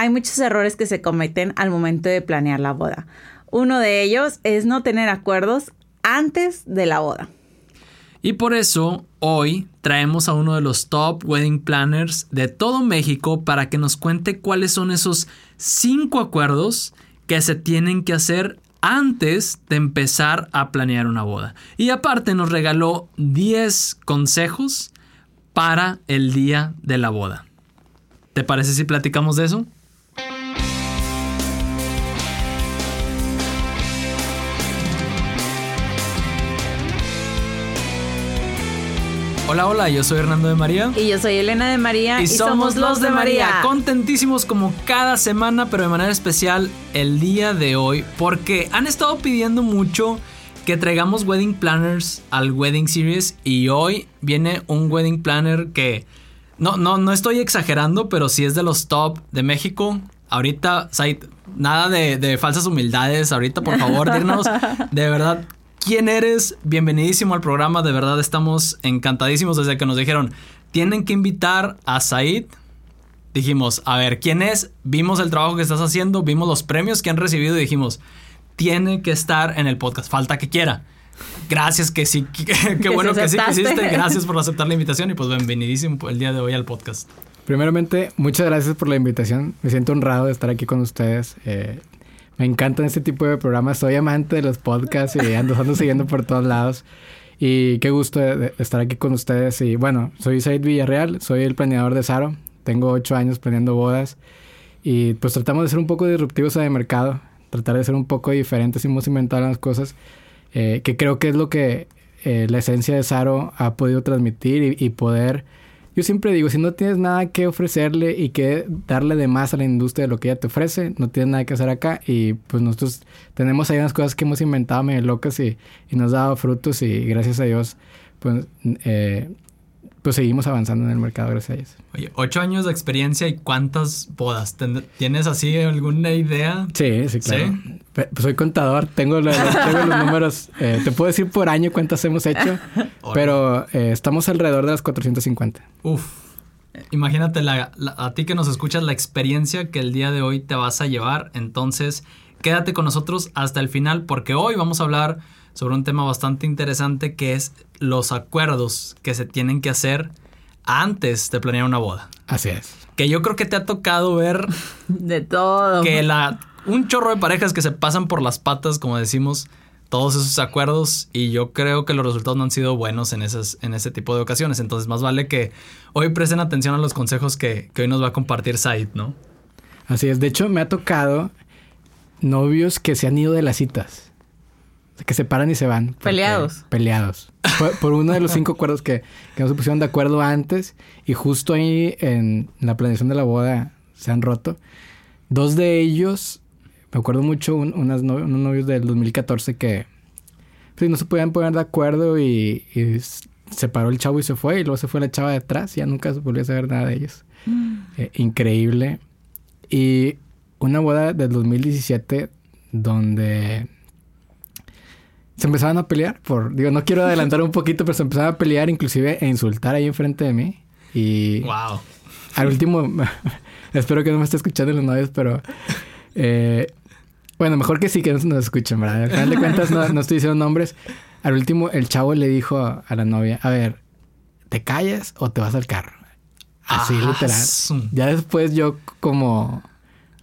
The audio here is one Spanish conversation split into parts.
hay muchos errores que se cometen al momento de planear la boda. Uno de ellos es no tener acuerdos antes de la boda. Y por eso hoy traemos a uno de los top wedding planners de todo México para que nos cuente cuáles son esos cinco acuerdos que se tienen que hacer antes de empezar a planear una boda. Y aparte nos regaló 10 consejos para el día de la boda. ¿Te parece si platicamos de eso? Hola, hola, yo soy Hernando de María. Y yo soy Elena de María. Y, somos, los de María. Contentísimos como cada semana, pero de manera especial el día de hoy, porque han estado pidiendo mucho que traigamos wedding planners al wedding series y hoy viene un wedding planner que no, no, no estoy exagerando, pero sí es de los top de México. Ahorita, nada de, de falsas humildades. Ahorita, por favor, dirnos de verdad quién eres. Bienvenidísimo al programa. De verdad estamos encantadísimos desde que nos dijeron, tienen que invitar a Said. Dijimos, a ver, ¿quién es? Vimos el trabajo que estás haciendo, vimos los premios que han recibido y dijimos, tiene que estar en el podcast. Falta que quiera. Gracias que sí, qué bueno que sí quisiste. Gracias por aceptar la invitación y pues bienvenidísimo el día de hoy al podcast. Primeramente, muchas gracias por la invitación. Me siento honrado de estar aquí con ustedes. Eh, me encantan este tipo de programas. Soy amante de los podcasts y ando, ando siguiendo por todos lados. Y qué gusto estar aquí con ustedes. Y bueno, soy Said Villarreal, soy el planeador de Saro. Tengo ocho años planeando bodas. Y pues tratamos de ser un poco disruptivos en el mercado. Tratar de ser un poco diferentes y hemos inventado las cosas. Eh, que creo que es lo que eh, la esencia de Saro ha podido transmitir y poder yo siempre digo, si no tienes nada que ofrecerle y que darle de más a la industria de lo que ella te ofrece, no tienes nada que hacer acá. Y pues nosotros tenemos ahí unas cosas que hemos inventado medio locas y, nos ha dado frutos y gracias a Dios, pues eh, pues seguimos avanzando en el mercado gracias a ellos. Oye, ocho años de experiencia y cuántas bodas. ¿Tienes así alguna idea? Sí, sí, claro. Pues soy contador, tengo los, números. Eh, te puedo decir por año cuántas hemos hecho, pero eh, estamos alrededor de las 450. Uf. Imagínate a ti que nos escuchas la experiencia que el día de hoy te vas a llevar. Entonces, quédate con nosotros hasta el final porque hoy vamos a hablar sobre un tema bastante interesante que es los acuerdos que se tienen que hacer antes de planear una boda. Así es. Que yo creo que te ha tocado ver de todo. Que la un chorro de parejas que se pasan por las patas, como decimos, todos esos acuerdos y yo creo que los resultados no han sido buenos en, esas, en ese tipo de ocasiones. Entonces, más vale que hoy presten atención a los consejos que, que hoy nos va a compartir Said, ¿no? Así es. De hecho, me ha tocado novios que se han ido de las citas que se paran y se van. Peleados. Peleados. por, uno de los cinco acuerdos que, que no se pusieron de acuerdo antes y justo ahí en la planeación de la boda se han roto. Dos de ellos, me acuerdo mucho, unas unos novios del 2014 que pues, no se podían poner de acuerdo y, se paró el chavo y se fue y luego se fue la chava detrás y ya nunca se volvió a saber nada de ellos. Mm. Eh, increíble. Y una boda del 2017 donde se empezaban a pelear por, digo, no quiero adelantar un poquito, pero se empezaban a pelear inclusive e insultar ahí enfrente de mí. Y wow. al último, espero que no me esté escuchando los novios, pero eh, bueno, mejor que sí que no nos escuchen, ¿verdad? Al final de cuentas no, estoy diciendo nombres. Al último, el chavo le dijo a, la novia, a ver, ¿te callas o te vas al carro? Así ah, literal. Ya después yo como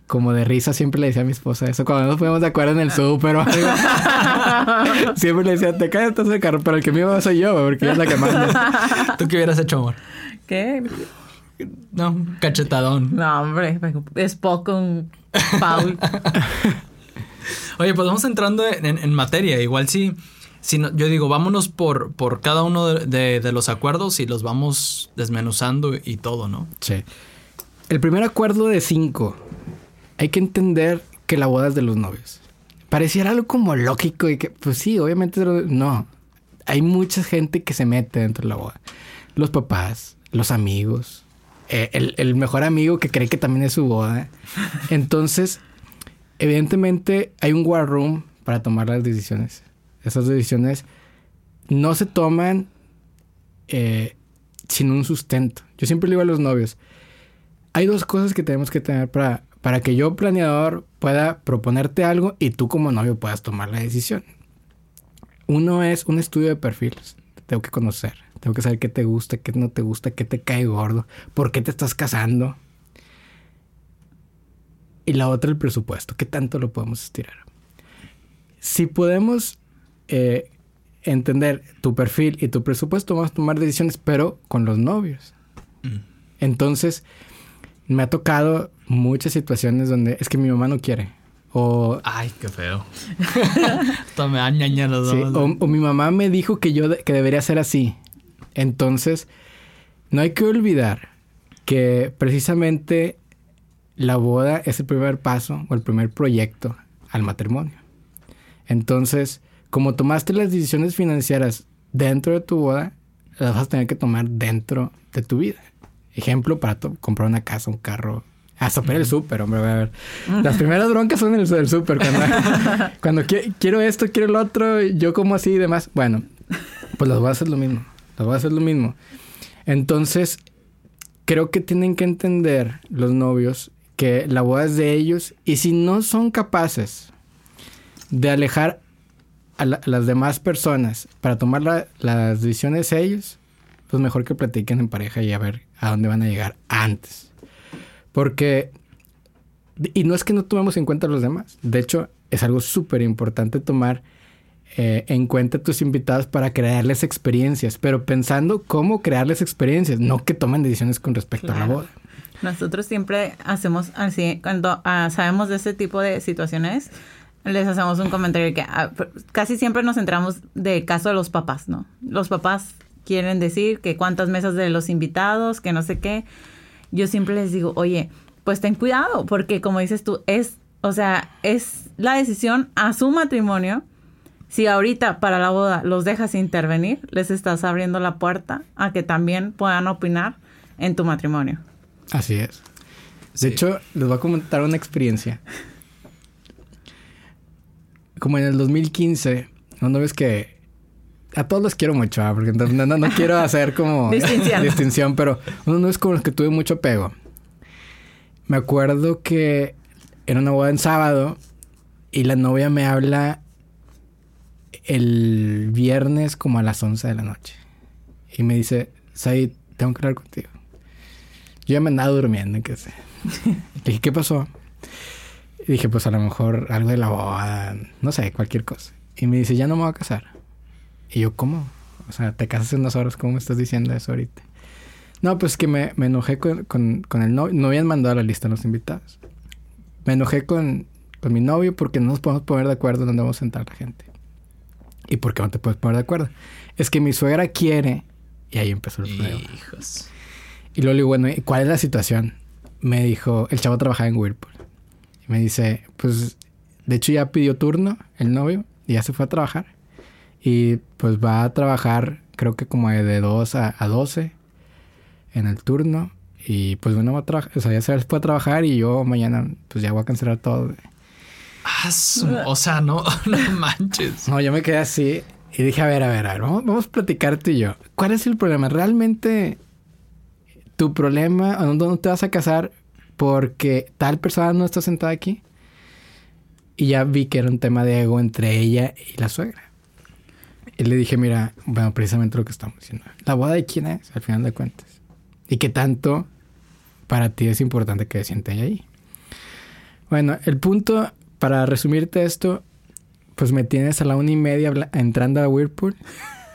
como de risa siempre le decía a mi esposa eso. Cuando nos poníamos de acuerdo en el súper o algo. siempre le decía, te caes entonces el carro, pero el que me iba soy yo, porque ella es la que manda. ¿Tú qué hubieras hecho, amor? ¿Qué? No, cachetadón. No, hombre, es poco un Paul. Oye, pues vamos entrando en, materia. Igual si, si yo digo, vámonos por, por cada uno de, de los acuerdos y los vamos desmenuzando y todo, ¿no? Sí. El primer acuerdo de cinco hay que entender que la boda es de los novios. Pareciera algo como lógico y que, pues sí, obviamente no. Hay mucha gente que se mete dentro de la boda. Los papás, los amigos, eh, el, mejor amigo que cree que también es su boda. Entonces, evidentemente hay un war room para tomar las decisiones. Esas decisiones no se toman eh, sin un sustento. Yo siempre le digo a los novios, hay dos cosas que tenemos que tener para para que yo, planeador, pueda proponerte algo y tú como novio puedas tomar la decisión. Uno es un estudio de perfiles. tengo que conocer. Tengo que saber qué te gusta, qué no te gusta, qué te cae gordo, por qué te estás casando. Y la otra, el presupuesto. ¿Qué tanto lo podemos estirar? Si podemos eh, entender tu perfil y tu presupuesto, vamos a tomar decisiones, pero con los novios. Mm. Entonces, me ha tocado muchas situaciones donde es que mi mamá no quiere. O, Ay, qué feo. me los o, o, mi mamá me dijo que yo que debería ser así. Entonces, no hay que olvidar que precisamente la boda es el primer paso o el primer proyecto al matrimonio. Entonces, como tomaste las decisiones financieras dentro de tu boda, las vas a tener que tomar dentro de tu vida. Ejemplo, para comprar una casa, un carro. Hasta para el súper, hombre. A ver. Las primeras broncas son en el, el súper. Cuando, quiero esto, quiero el otro, yo como así y demás. Bueno, pues las voy a hacer lo mismo. Las voy a hacer lo mismo. Entonces, creo que tienen que entender los novios que la boda es de ellos y si no son capaces de alejar a, las demás personas para tomar las decisiones ellos, pues mejor que platiquen en pareja y a ver a dónde van a llegar antes. Porque, y no es que no tomemos en cuenta a los demás, de hecho es algo súper importante tomar eh, en cuenta a tus invitados para crearles experiencias, pero pensando cómo crearles experiencias, no que tomen decisiones con respecto a la boda. Nosotros siempre hacemos así, cuando ah, sabemos de ese tipo de situaciones, les hacemos un comentario que ah, casi siempre nos centramos del caso de los papás, ¿no? Los papás quieren decir que cuántas mesas de los invitados, que no sé qué. Yo siempre les digo, oye, pues ten cuidado, porque como dices tú, es, o sea, es la decisión a su matrimonio. Si ahorita para la boda los dejas intervenir, les estás abriendo la puerta a que también puedan opinar en tu matrimonio. Así es. De hecho, les voy a comentar una experiencia como en el 2015, no, ves que a todos los quiero mucho, ¿ah? porque no, no, quiero hacer como distinción. pero uno no es con los que tuve mucho pego. Me acuerdo que era una boda en sábado y la novia me habla el viernes como a las 11 de la noche. Y me dice, Said, tengo que hablar contigo. Yo ya me andaba durmiendo, qué sé. Le dije, ¿qué pasó? Y dije, pues a lo mejor algo de la boda, no sé, cualquier cosa. Y me dice, ya no me voy a casar. Y yo, ¿cómo? O sea, te casas en unas horas, ¿cómo me estás diciendo eso ahorita? No, pues que me, enojé con, con, el novio. No habían mandado la lista a los invitados. Me enojé con, con mi novio porque no nos podemos poner de acuerdo en dónde vamos a sentar la gente. ¿Y por qué no te puedes poner de acuerdo? Es que mi suegra quiere... Y ahí empezó el problema. Hijos. Y luego le digo, bueno, ¿cuál es la situación? Me dijo, el chavo trabajaba en Whirlpool me dice, pues, de hecho ya pidió turno el novio y ya se fue a trabajar. Y pues va a trabajar, creo que como de 2 a, a 12 en el turno. Y pues bueno, va a trabajar, o sea, ya se a trabajar y yo mañana pues ya voy a cancelar todo. Ah, o sea, no, no manches. No, yo me quedé así y dije, a ver, a ver, a ver, vamos, vamos a platicar tú y yo. ¿Cuál es el problema? ¿Realmente tu problema, no te vas a casar porque tal persona no está sentada aquí. Y ya vi que era un tema de ego entre ella y la suegra. Y le dije, mira, bueno, precisamente lo que estamos diciendo. La boda de quién es, al final de cuentas. Y qué tanto para ti es importante que se siente ahí. Bueno, el punto, para resumirte esto, pues me tienes a la una y media entrando a Whirlpool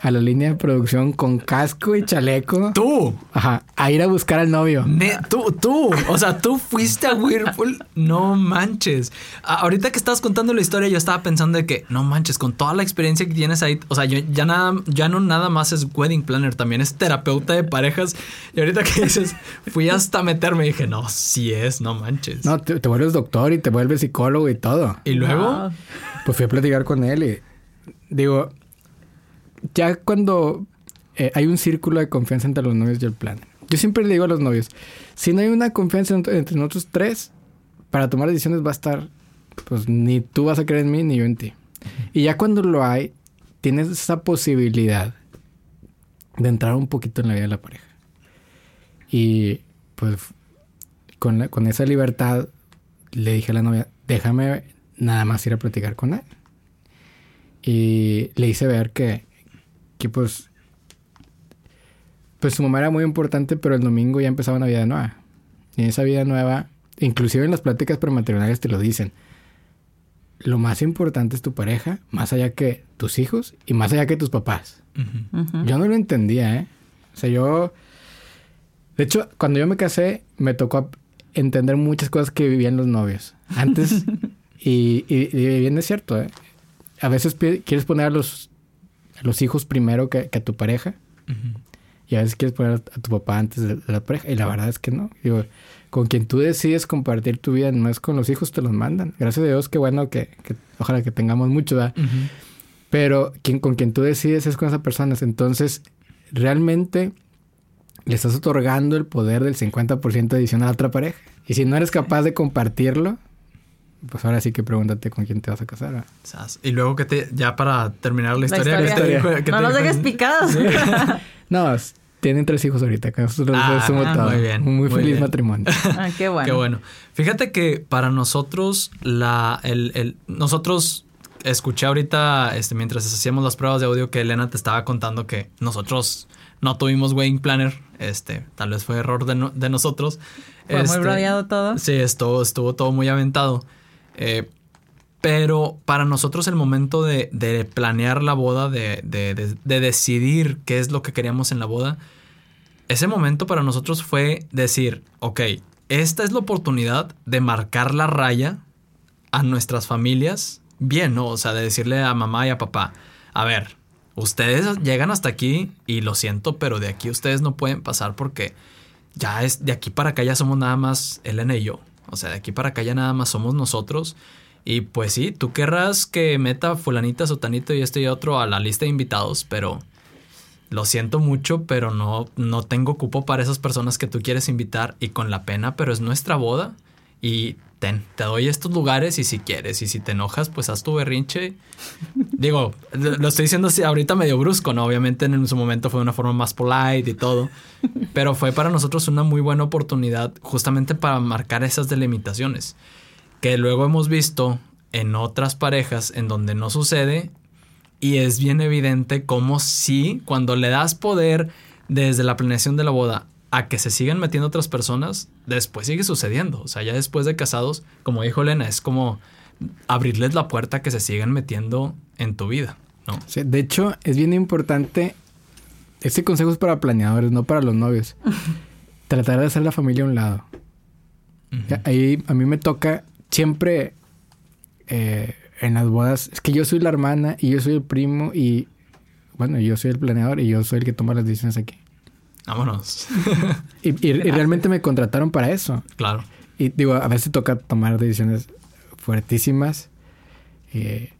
a la línea de producción con casco y chaleco. Tú. Ajá. A ir a buscar al novio. tú, tú. O sea, tú fuiste a Whirlpool. No manches. ahorita que estabas contando la historia, yo estaba pensando de que, no manches, con toda la experiencia que tienes ahí, o sea, yo ya nada, ya no nada más es wedding planner, también es terapeuta de parejas. Y ahorita que dices, fui hasta meterme y dije, no, sí es, no manches. No, te, vuelves doctor y te vuelves psicólogo y todo. Y luego, pues fui a platicar con él y digo, ya cuando eh, hay un círculo de confianza entre los novios y el plan. Yo siempre le digo a los novios, si no hay una confianza entre, nosotros tres, para tomar decisiones va a estar, pues ni tú vas a creer en mí ni yo en ti. Y ya cuando lo hay, tienes esa posibilidad de entrar un poquito en la vida de la pareja. Y pues con, con esa libertad le dije a la novia, déjame nada más ir a platicar con él. Y le hice ver que, que pues, pues su mamá era muy importante, pero el domingo ya empezaba una vida nueva. Y en esa vida nueva, inclusive en las pláticas prematrimoniales te lo dicen. Lo más importante es tu pareja, más allá que tus hijos y más allá que tus papás. Yo no lo entendía, ¿eh? O sea, yo... De hecho, cuando yo me casé, me tocó entender muchas cosas que vivían los novios. Antes, y, y, bien es cierto, ¿eh? A veces quieres poner a los, los hijos primero que, a tu pareja. Y a veces quieres poner a tu papá antes de, la pareja. Y la verdad es que no. Digo, con quien tú decides compartir tu vida no es con los hijos, te los mandan. Gracias a Dios, qué bueno que, ojalá que tengamos mucho, ¿verdad? Pero quien, con quien tú decides es con esas personas. Entonces, realmente le estás otorgando el poder del 50% de edición a otra pareja. Y si no eres capaz de compartirlo, pues ahora sí que pregúntate con quién te vas a casar. Y luego que te, ya para terminar la historia, no los dejes picados. no, tienen tres hijos ahorita, que nosotros ah, todo. Muy bien. Un muy, feliz matrimonio. Ah, qué bueno. Qué bueno. Fíjate que para nosotros, la, el, el, nosotros escuché ahorita, este, mientras hacíamos las pruebas de audio, que Elena te estaba contando que nosotros no tuvimos wedding planner. Este, tal vez fue error de, de nosotros. Fue muy este, rodeado todo. Sí, estuvo, estuvo todo muy aventado. Eh, pero para nosotros el momento de, planear la boda, de, de, de, decidir qué es lo que queríamos en la boda, ese momento para nosotros fue decir, ok, esta es la oportunidad de marcar la raya a nuestras familias bien, ¿no? O sea, de decirle a mamá y a papá, a ver, ustedes llegan hasta aquí y lo siento, pero de aquí ustedes no pueden pasar porque ya es de aquí para acá ya somos nada más Elena y yo. O sea, de aquí para acá ya nada más somos nosotros. Y pues sí, tú querrás que meta fulanita, sotanito y esto y otro a la lista de invitados, pero lo siento mucho, pero no, no tengo cupo para esas personas que tú quieres invitar y con la pena, pero es nuestra boda y te doy estos lugares y si quieres, y si te enojas, pues haz tu berrinche. Digo, lo estoy diciendo así ahorita medio brusco, ¿no? Obviamente en su momento fue de una forma más polite y todo, pero fue para nosotros una muy buena oportunidad justamente para marcar esas delimitaciones, que luego hemos visto en otras parejas en donde no sucede y es bien evidente como si cuando le das poder desde la planeación de la boda a que se sigan metiendo otras personas, después sigue sucediendo. O sea, ya después de casados, como dijo Elena, es como abrirles la puerta a que se sigan metiendo en tu vida, ¿no? de hecho, es bien importante. Este consejo es para planeadores, no para los novios. Tratar de hacer la familia a un lado. Ahí a mí me toca siempre eh, en las bodas. Es que yo soy la hermana y yo soy el primo y bueno, yo soy el planeador y yo soy el que toma las decisiones aquí. Vámonos. y, realmente me contrataron para eso. Claro. Y digo, a veces toca tomar decisiones fuertísimas. Eh,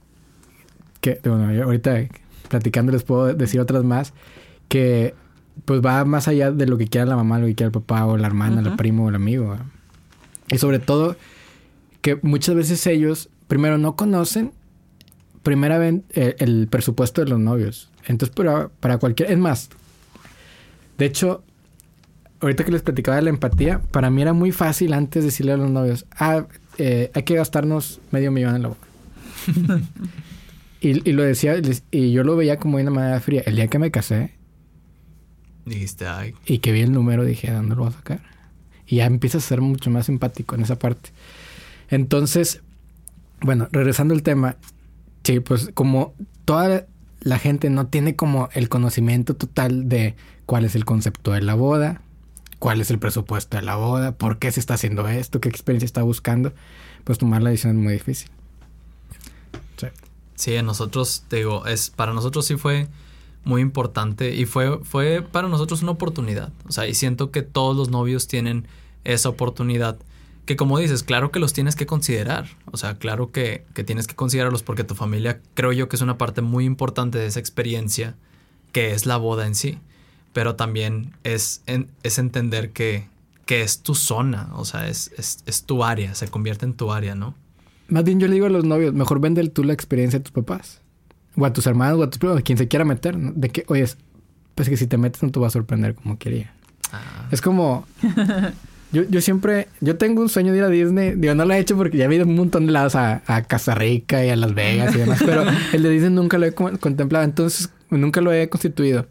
que, bueno, ahorita platicando les puedo decir otras más. Que pues va más allá de lo que quiera la mamá, lo que quiera el papá o la hermana, el primo o el amigo. Y sobre todo que muchas veces ellos primero no conocen primeramente eh, el, presupuesto de los novios. Entonces, para, para cualquier... Es más, de hecho, ahorita que les platicaba de la empatía, para mí era muy fácil antes decirle a los novios, ah, eh, hay que gastarnos medio millón en la boca. y, lo decía, y yo lo veía como de una manera fría. El día que me casé, dijiste, ay. Y que vi el número, dije, ¿a dónde lo voy a sacar? Y ya empiezas a ser mucho más empático en esa parte. Entonces, bueno, regresando al tema, sí, pues como toda la gente no tiene como el conocimiento total de cuál es el concepto de la boda, cuál es el presupuesto de la boda, por qué se está haciendo esto, qué experiencia está buscando, pues tomar la decisión es muy difícil. Sí, a nosotros, te digo, es, para nosotros sí fue muy importante y fue, fue para nosotros una oportunidad. O sea, y siento que todos los novios tienen esa oportunidad que como dices, claro que los tienes que considerar. O sea, claro que, que, tienes que considerarlos porque tu familia creo yo que es una parte muy importante de esa experiencia que es la boda en sí. Pero también es, es entender que, que, es tu zona, o sea, es, es, es, tu área, se convierte en tu área, ¿no? Más bien yo le digo a los novios, mejor vende tú la experiencia de tus papás. O a tus hermanos, o a tus primos, a quien se quiera meter. De que, oye, pues que si te metes no te va a sorprender como quería. Ah. Es como... Yo, yo siempre, yo tengo un sueño de ir a Disney. Digo, no lo he hecho porque ya he ido un montón de lados a, a Costa Rica y a Las Vegas y demás. pero el de Disney nunca lo he contemplado. Entonces, nunca lo he constituido.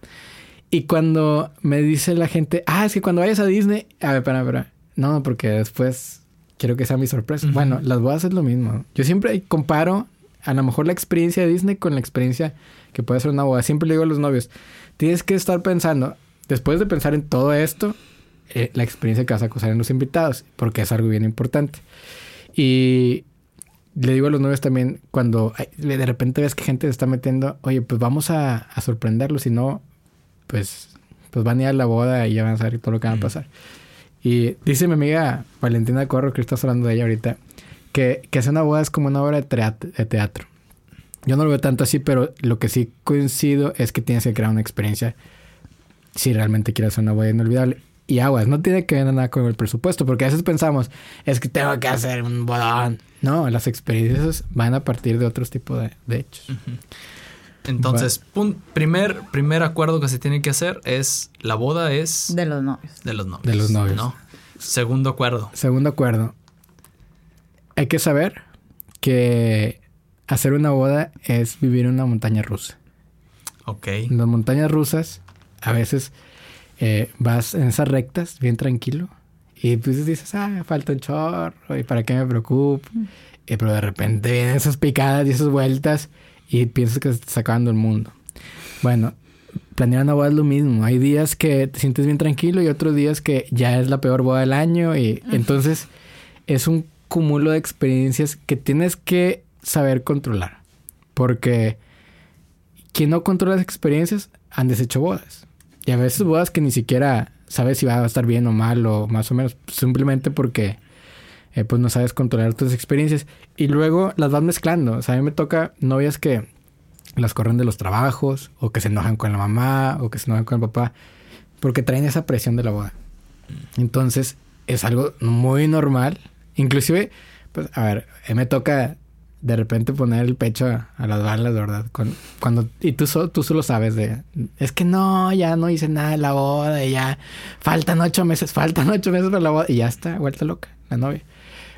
Y cuando me dice la gente, ah, es que cuando vayas a Disney, a ver, espera, espera. No, porque después quiero que sea mi sorpresa. Bueno, las bodas es lo mismo. Yo siempre comparo a lo mejor la experiencia de Disney con la experiencia que puede ser una boda. Siempre le digo a los novios, tienes que estar pensando, después de pensar en todo esto, eh, la experiencia que vas a causar en los invitados, porque es algo bien importante. Y le digo a los novios también, cuando de repente ves que gente se está metiendo, oye, pues vamos a, a sorprenderlos, si no, pues, pues van a ir a la boda y ya van a saber todo lo que va a pasar. Y dice mi amiga Valentina Corro, que estás hablando de ella ahorita, que, que hacer una boda es como una obra de teatro. Yo no lo veo tanto así, pero lo que sí coincido es que tienes que crear una experiencia si realmente quieres hacer una boda inolvidable. Y aguas, no tiene que ver nada con el presupuesto, porque a veces pensamos, es que tengo que hacer un bodón. No, las experiencias van a partir de otros tipos de, hechos. Entonces, primer, primer acuerdo que se tiene que hacer es la boda es... De los novios. De los novios. De los novios. ¿no? Segundo acuerdo. Segundo acuerdo. Hay que saber que hacer una boda es vivir en una montaña rusa. Ok. En las montañas rusas, a veces eh, vas en esas rectas bien tranquilo y pues dices, ah, falta un chorro, ¿y para qué me preocupo? Mm. pero de repente vienen esas picadas y esas vueltas y piensas que se está acabando el mundo. Bueno, planear una boda es lo mismo. Hay días que te sientes bien tranquilo y otros días que ya es la peor boda del año y entonces es un cúmulo de experiencias que tienes que saber controlar. Porque quien no controla las experiencias han deshecho bodas. Y a veces bodas que ni siquiera sabes si va a estar bien o mal o más o menos, simplemente porque eh, pues no sabes controlar tus experiencias. Y luego las vas mezclando. O sea, a mí me toca novias que las corren de los trabajos o que se enojan con la mamá o que se enojan con el papá porque traen esa presión de la boda. Entonces es algo muy normal. Inclusive, pues a ver, mí me toca de repente poner el pecho a, las balas, ¿verdad? Cuando, y tú, tú solo sabes de, es que no, ya no hice nada de la boda, y ya faltan ocho meses, faltan ocho meses para la boda, y ya está, vuelta loca la novia.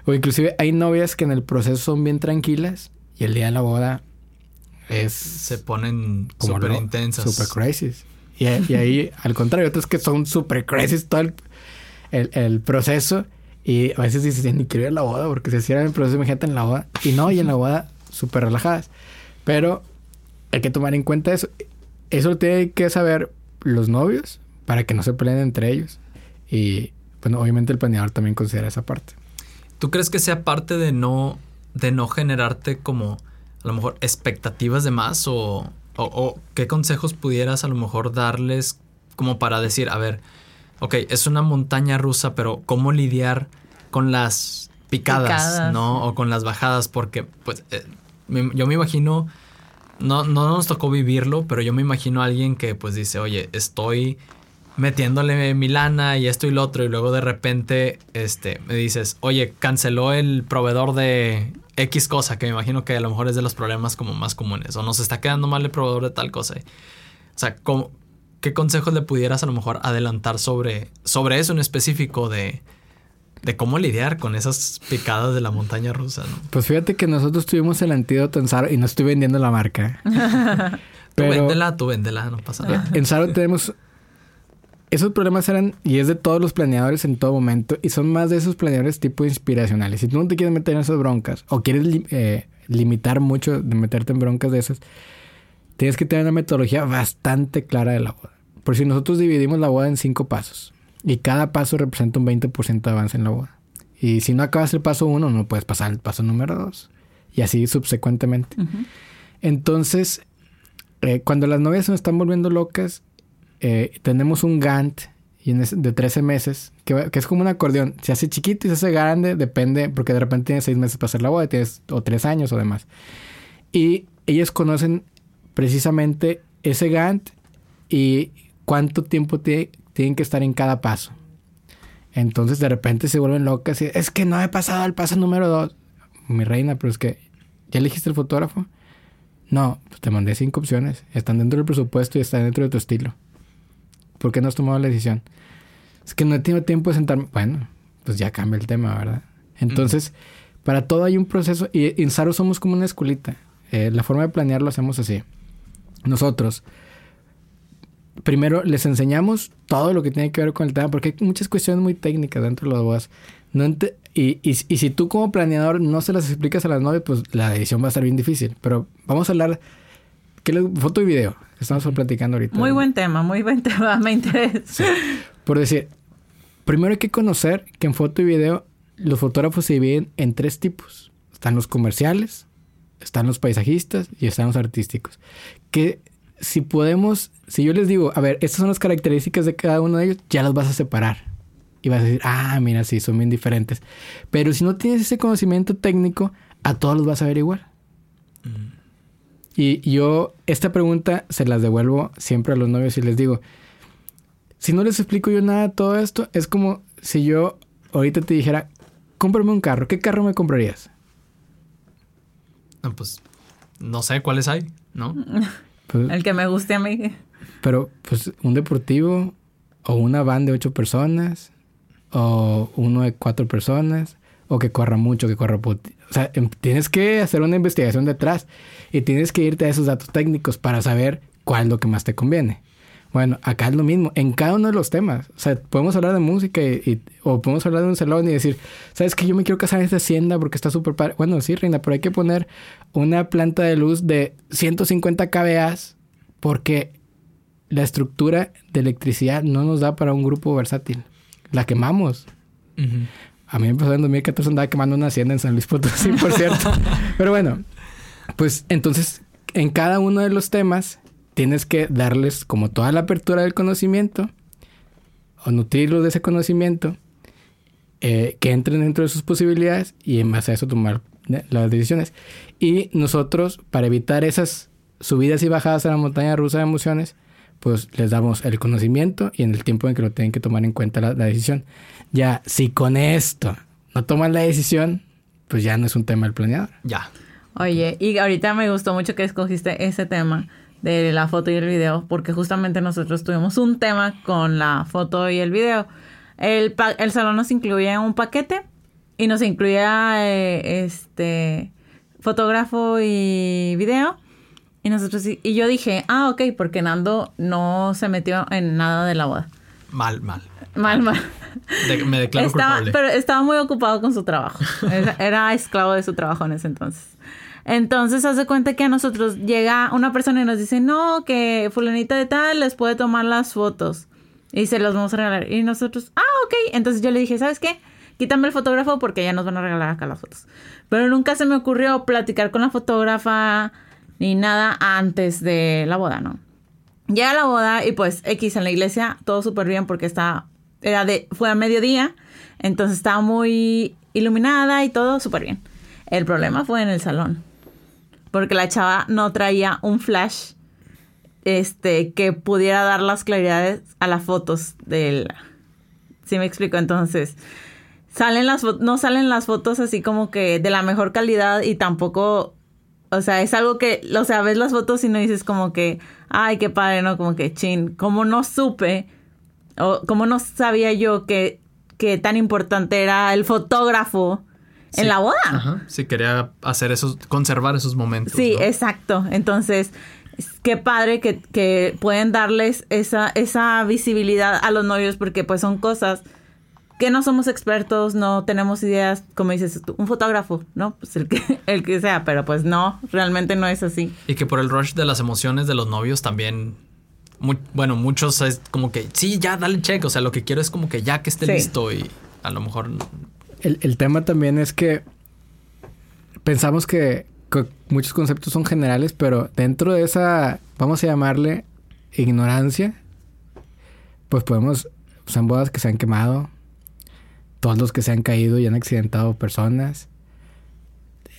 O inclusive hay novias que en el proceso son bien tranquilas y el día de la boda es... Se ponen súper intensas. Súper crisis. Y, ahí, al contrario, otros que son súper crisis todo el, el proceso y a veces dicen, ni quiero ir a la boda porque se cierran el proceso gente en la boda. Y no, y en la boda súper relajadas. Pero hay que tomar en cuenta eso. Eso lo tienen que saber los novios para que no se peleen entre ellos. Y bueno, obviamente el planeador también considera esa parte. ¿Tú crees que sea parte de no, de no generarte como a lo mejor expectativas de más o, o, o qué consejos pudieras a lo mejor darles como para decir, a ver, ok, es una montaña rusa, pero ¿cómo lidiar con las picadas, ¿no? O con las bajadas, porque pues eh, yo me imagino, no, no nos tocó vivirlo, pero yo me imagino a alguien que pues dice, oye, estoy metiéndole mi lana y esto y lo otro y luego de repente este me dices, "Oye, canceló el proveedor de X cosa", que me imagino que a lo mejor es de los problemas como más comunes o nos está quedando mal el proveedor de tal cosa. O sea, ¿cómo, ¿qué consejos le pudieras a lo mejor adelantar sobre, sobre eso en específico de, de cómo lidiar con esas picadas de la montaña rusa? ¿no? Pues fíjate que nosotros tuvimos el antídoto en Saro y no estoy vendiendo la marca. tú véndela, tú véndela, no pasa nada. En Saro tenemos... Esos problemas eran, y es de todos los planeadores en todo momento, y son más de esos planeadores tipo inspiracionales. Si tú no te quieres meter en esas broncas, o quieres eh, limitar mucho de meterte en broncas de esas, tienes que tener una metodología bastante clara de la boda. Por si nosotros dividimos la boda en cinco pasos y cada paso representa un 20% de avance en la boda. Y si no acabas el paso uno, no puedes pasar el paso número dos. Y así subsecuentemente. Entonces, eh, cuando las novias nos están volviendo locas, eh, tenemos un Gantt de 13 meses, que, es como un acordeón. Se hace chiquito y se hace grande, depende, porque de repente tienes 6 meses para hacer la boda, tienes o 3 años o demás. Y ellos conocen precisamente ese Gantt y cuánto tiempo tienen que estar en cada paso. Entonces de repente se vuelven locas y es que no he pasado al paso número dos. Mi reina, pero es que ¿ya elegiste el fotógrafo? No, pues te mandé cinco opciones. Están dentro del presupuesto y están dentro de tu estilo. ¿Por qué no has tomado la decisión? Es que no he tenido tiempo de sentarme. Bueno, pues ya cambia el tema, ¿verdad? Entonces, para todo hay un proceso y en Saro somos como una escuelita. Eh, la forma de planear lo hacemos así. Nosotros, primero les enseñamos todo lo que tiene que ver con el tema, porque hay muchas cuestiones muy técnicas dentro de las bodas. No y, y, si tú como planeador no se las explicas a las novias, pues la edición va a estar bien difícil. Pero vamos a hablar, ¿qué foto y video? Estamos platicando ahorita. Muy buen tema, muy buen tema, me interesa. Por decir, primero hay que conocer que en foto y video los fotógrafos se dividen en tres tipos. Están los comerciales, están los paisajistas y están los artísticos. Que si podemos, si yo les digo, a ver, estas son las características de cada uno de ellos, ya las vas a separar. Y vas a decir, ah, mira, sí, son bien diferentes. Pero si no tienes ese conocimiento técnico, a todos los vas a ver igual. Mm. Y yo esta pregunta se las devuelvo siempre a los novios y les digo, si no les explico yo nada de todo esto, es como si yo ahorita te dijera, cómprame un carro, ¿qué carro me comprarías? No, pues no sé cuáles hay, ¿no? Pues, el que me guste a mí. Pero, pues, un deportivo o una van de ocho personas o uno de cuatro personas o que corra mucho, que corra... O sea, em, tienes que hacer una investigación detrás y tienes que irte a esos datos técnicos para saber cuál es lo que más te conviene. Bueno, acá es lo mismo, en cada uno de los temas. O sea, podemos hablar de música y, o podemos hablar de un salón y decir, ¿sabes que yo me quiero casar en esta hacienda porque está súper padre? Bueno, sí, Reina, pero hay que poner una planta de luz de 150 kVA porque la estructura de electricidad no nos da para un grupo versátil. La quemamos. A mí me pasó en 2014 andaba quemando una hacienda en San Luis Potosí, por cierto. pero bueno, pues entonces en cada uno de los temas tienes que darles como toda la apertura del conocimiento o nutrirlos de ese conocimiento, eh, que entren dentro de sus posibilidades y en base a eso tomar las decisiones. Y nosotros, para evitar esas subidas y bajadas a la montaña rusa de emociones, pues les damos el conocimiento y en el tiempo en que lo tienen que tomar en cuenta la, la decisión. Ya, si con esto no toman la decisión, pues ya no es un tema del planeador. Ya. Oye, y ahorita me gustó mucho que escogiste ese tema de la foto y el video, porque justamente nosotros tuvimos un tema con la foto y el video. El, el salón nos incluía un paquete y nos incluía eh, este fotógrafo y video. Y nosotros y yo dije, ah, ok, porque Nando no se metió en nada de la boda. Mal, mal. Mal, mal. me declaro culpable. Pero estaba muy ocupado con su trabajo. era esclavo de su trabajo en ese entonces. Entonces, hace cuenta que a nosotros llega una persona y nos dice, no, que fulanita de tal les puede tomar las fotos y se las vamos a regalar. Y nosotros, ah, ok. Entonces yo le dije, ¿sabes qué? Quítame el fotógrafo porque ya nos van a regalar acá las fotos. Pero nunca se me ocurrió platicar con la fotógrafa ni nada antes de la boda, ¿no? Llega la boda y pues X en la iglesia, todo súper bien porque está, era de, fue a mediodía, entonces estaba muy iluminada y todo súper bien. El problema fue en el salón porque la chava no traía un flash este que pudiera dar las claridades a las fotos del ¿Sí me explico? Entonces, salen las no salen las fotos así como que de la mejor calidad y tampoco o sea, es algo que, o sea, ves las fotos y no dices como que, ay, qué padre, ¿no? Como que, chin, como no supe, o como no sabía yo que, que tan importante era el fotógrafo en la boda. Ajá. Sí, quería hacer esos, conservar esos momentos. Sí, exacto. Entonces, qué padre que, que, pueden darles esa, esa visibilidad a los novios porque pues son cosas que no somos expertos, no tenemos ideas, como dices un fotógrafo, ¿no? Pues el que, el que sea, pero pues no, realmente no es así. Y que por el rush de las emociones de los novios también, bueno, muchos es como que, sí, ya, dale check, o sea, lo que quiero es como que ya que esté listo y a lo mejor el, tema también es que pensamos que, muchos conceptos son generales, pero dentro de esa, vamos a llamarle ignorancia, pues podemos, son bodas que se han quemado, todos los que se han caído y han accidentado personas.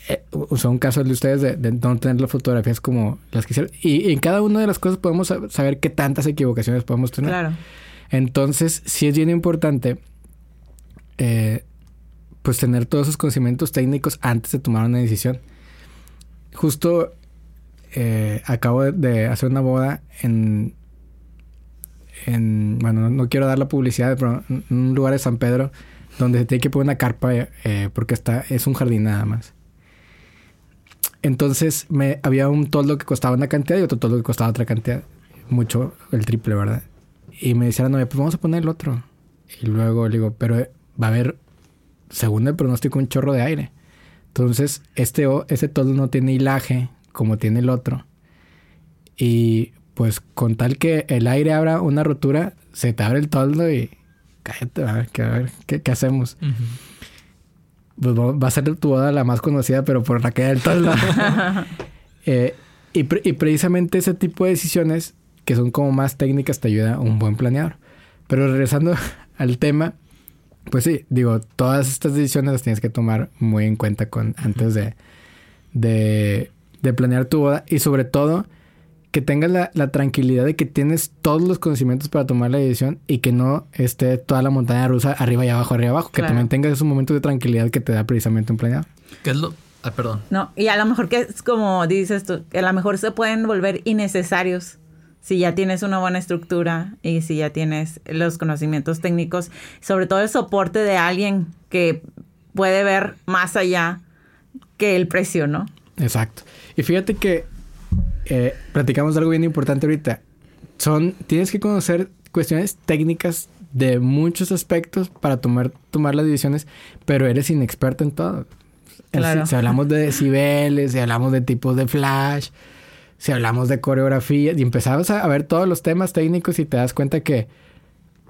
Eh, son casos de ustedes de, no tener las fotografías como las que hicieron. Y, en cada una de las cosas podemos saber qué tantas equivocaciones podemos tener. Claro. Entonces, sí es bien importante eh, pues tener todos esos conocimientos técnicos antes de tomar una decisión. Justo eh, acabo de hacer una boda en, en bueno, no quiero dar la publicidad, pero en un lugar de San Pedro donde se tiene que poner una carpa eh, porque está, es un jardín nada más. Entonces me, había un toldo que costaba una cantidad y otro toldo que costaba otra cantidad. Mucho, el triple, ¿verdad? Y me decía la novia, pues vamos a poner el otro. Y luego le digo, pero va a haber, según el pronóstico, un chorro de aire. Entonces, este, ese toldo no tiene hilaje como tiene el otro. Y pues con tal que el aire abra una rotura, se te abre el toldo y cállate, a ver, a ver ¿qué, hacemos? Pues va a ser tu boda la más conocida, pero por la caída del toldo. Eh, y, y, precisamente ese tipo de decisiones, que son como más técnicas, te ayuda a un buen planeador. Pero regresando al tema, pues sí, digo, todas estas decisiones las tienes que tomar muy en cuenta con, antes de, de, de planear tu boda. Y sobre todo, que tengas la, tranquilidad de que tienes todos los conocimientos para tomar la decisión y que no esté toda la montaña rusa arriba y abajo, arriba y abajo. Que también tengas esos momentos de tranquilidad que te da precisamente un planeado. ¿Qué es lo...? Ah, perdón. No, y a lo mejor que es como dices tú, que a lo mejor se pueden volver innecesarios si ya tienes una buena estructura y si ya tienes los conocimientos técnicos, sobre todo el soporte de alguien que puede ver más allá que el precio, ¿no? Exacto. Y fíjate que eh, platicamos de algo bien importante ahorita. Son, tienes que conocer cuestiones técnicas de muchos aspectos para tomar, tomar las decisiones, pero eres inexperto en todo. Si, hablamos de decibeles, si hablamos de tipos de flash, si hablamos de coreografía, y empezamos a, ver todos los temas técnicos y te das cuenta que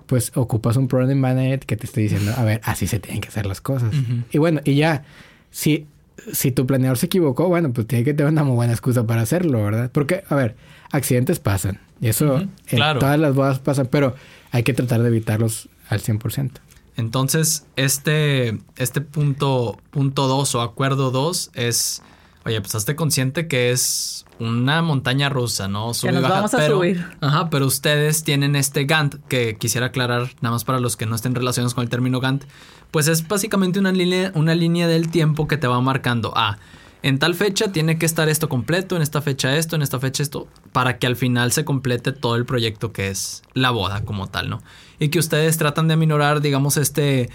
pues ocupas un program manager que te esté diciendo, a ver, así se tienen que hacer las cosas. Y bueno, y ya, si si tu planeador se equivocó, bueno, pues tiene que tener una muy buena excusa para hacerlo, ¿verdad? Porque, a ver, accidentes pasan. Y eso en todas las bodas pasan, pero hay que tratar de evitarlos al 100%. Entonces, este, este punto 2 o acuerdo 2 es, oye, pues esté consciente que es una montaña rusa, ¿no? que nos vamos a subir. Ajá, pero ustedes tienen este Gantt que quisiera aclarar, nada más para los que no estén relacionados con el término Gantt, pues es básicamente una línea, una línea del tiempo que te va marcando. Ah, en tal fecha tiene que estar esto completo, en esta fecha esto, en esta fecha esto, para que al final se complete todo el proyecto que es la boda como tal, ¿no? Y que ustedes tratan de aminorar, digamos, este,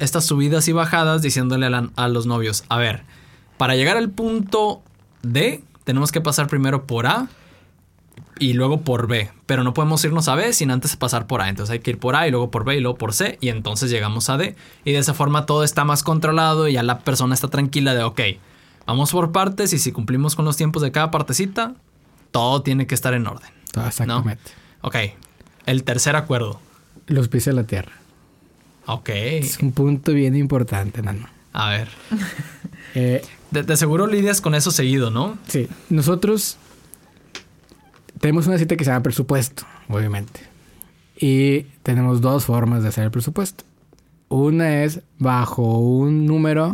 estas subidas y bajadas diciéndole a, a los novios, a ver, para llegar al punto D, tenemos que pasar primero por A, y luego por B. Pero no podemos irnos a B sin antes pasar por A. Entonces hay que ir por A y luego por B y luego por C y entonces llegamos a D. Y de esa forma todo está más controlado y ya la persona está tranquila de, ok, vamos por partes y si cumplimos con los tiempos de cada partecita, todo tiene que estar en orden. Exactamente. Ok, el tercer acuerdo. Los pies de la tierra. Ok. Es un punto bien importante, Nano. A ver. eh, de seguro lidias con eso seguido, ¿no? Sí. Nosotros tenemos una cita que se llama presupuesto, obviamente. Y tenemos dos formas de hacer el presupuesto. Una es bajo un número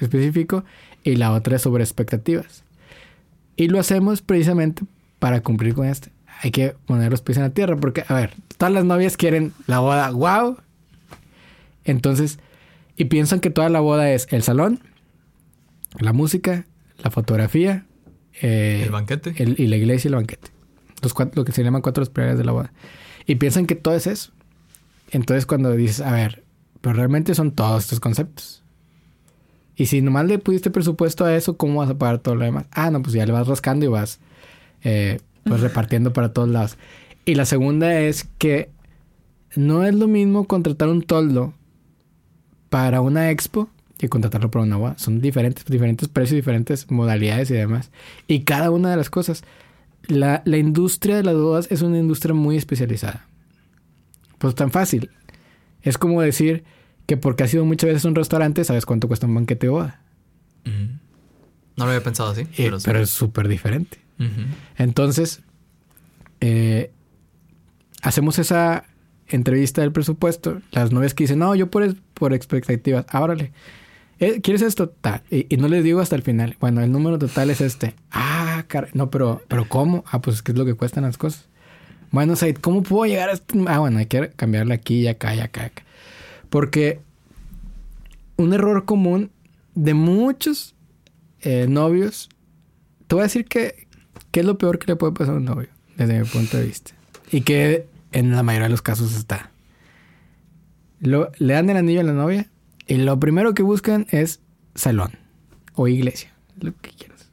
específico y la otra es sobre expectativas. Y lo hacemos precisamente para cumplir con este. Hay que poner los pies en la tierra porque, a ver, todas las novias quieren la boda, wow. Entonces, y piensan que toda la boda es el salón, la música, la fotografía, eh, el banquete y la iglesia y el banquete lo que se llaman cuatro prioridades de la boda. Y piensan que todo es eso. Entonces cuando dices, a ver, pero realmente son todos estos conceptos. Y si nomás le pudiste presupuesto a eso, ¿cómo vas a pagar todo lo demás? Ah, no, pues ya le vas rascando y vas eh, pues repartiendo para todos lados. Y la segunda es que no es lo mismo contratar un toldo para una expo que contratarlo para una boda. Son diferentes, diferentes precios, diferentes modalidades y demás. Y cada una de las cosas la, industria de las bodas es una industria muy especializada. Pues tan fácil. Es como decir que porque has ido muchas veces a un restaurante, sabes cuánto cuesta un banquete de boda. No lo había pensado así. Eh, pero, es súper diferente. Entonces, eh, hacemos esa entrevista del presupuesto. Las novias que dicen, no, yo por, por expectativas. Ábrale. Ah, eh, ¿Quieres esto? Y, no les digo hasta el final. Bueno, el número total es este. Ah, car no, pero, pero ¿cómo? Ah, pues ¿qué es lo que cuestan las cosas? Bueno, Said, ¿cómo puedo llegar a esto? Ah, bueno, hay que cambiarle aquí y acá y acá, acá. Porque un error común de muchos eh, novios, te voy a decir que, ¿qué es lo peor que le puede pasar a un novio, desde mi punto de vista. Y que en la mayoría de los casos está. Le dan el anillo a la novia y lo primero que buscan es salón o iglesia, lo que quieras.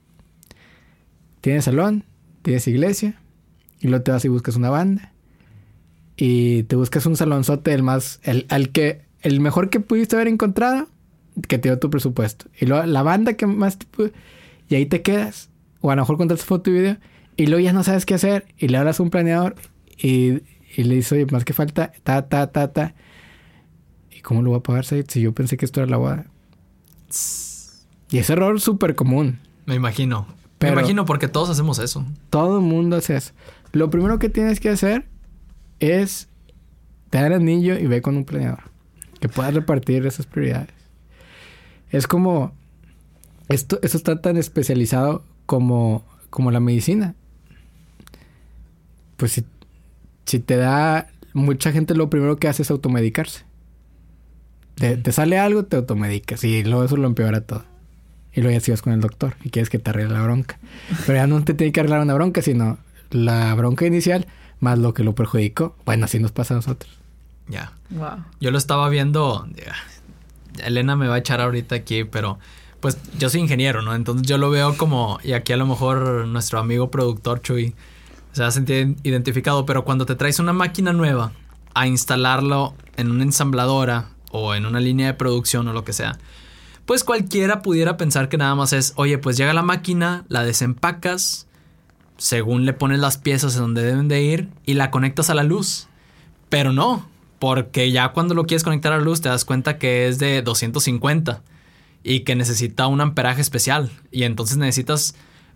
Tienes salón, tienes iglesia y luego te vas y buscas una banda y te buscas un salonzote el más el al que el mejor que pudiste haber encontrado que te dio tu presupuesto y luego la banda que más te y ahí te quedas o a lo mejor contratas foto y video y luego ya no sabes qué hacer y le hablas a un planeador y, y le dices, oye, más que falta, ta, ta, ta, ta. ¿Y cómo lo voy a pagar, Said? Si yo pensé que esto era la boda. Y ese error súper común. Me imagino. Me imagino porque todos hacemos eso. Todo el mundo hace eso. Lo primero que tienes que hacer es te dar el anillo y ve con un planeador. Que puedas repartir esas prioridades. Es como... Esto, esto está tan especializado como, como la medicina pues si, si te da, mucha gente lo primero que hace es automedicarse. Te, sale algo, te automedicas y luego eso lo empeora todo. Y luego ya sigues con el doctor y quieres que te arregle la bronca. Pero ya no te tiene que arreglar una bronca, sino la bronca inicial más lo que lo perjudicó. Bueno, así nos pasa a nosotros. Ya. Yo lo estaba viendo. Elena me va a echar ahorita aquí, pero pues yo soy ingeniero, ¿no? Entonces yo lo veo como, y aquí a lo mejor nuestro amigo productor Chuy se va a sentir identificado, pero cuando te traes una máquina nueva a instalarlo en una ensambladora o en una línea de producción o lo que sea, pues cualquiera pudiera pensar que nada más es, oye, pues llega la máquina, la desempacas, según le pones las piezas en donde deben de ir y la conectas a la luz. Pero no, porque ya cuando lo quieres conectar a la luz te das cuenta que es de 250 y que necesita un amperaje especial y entonces necesitas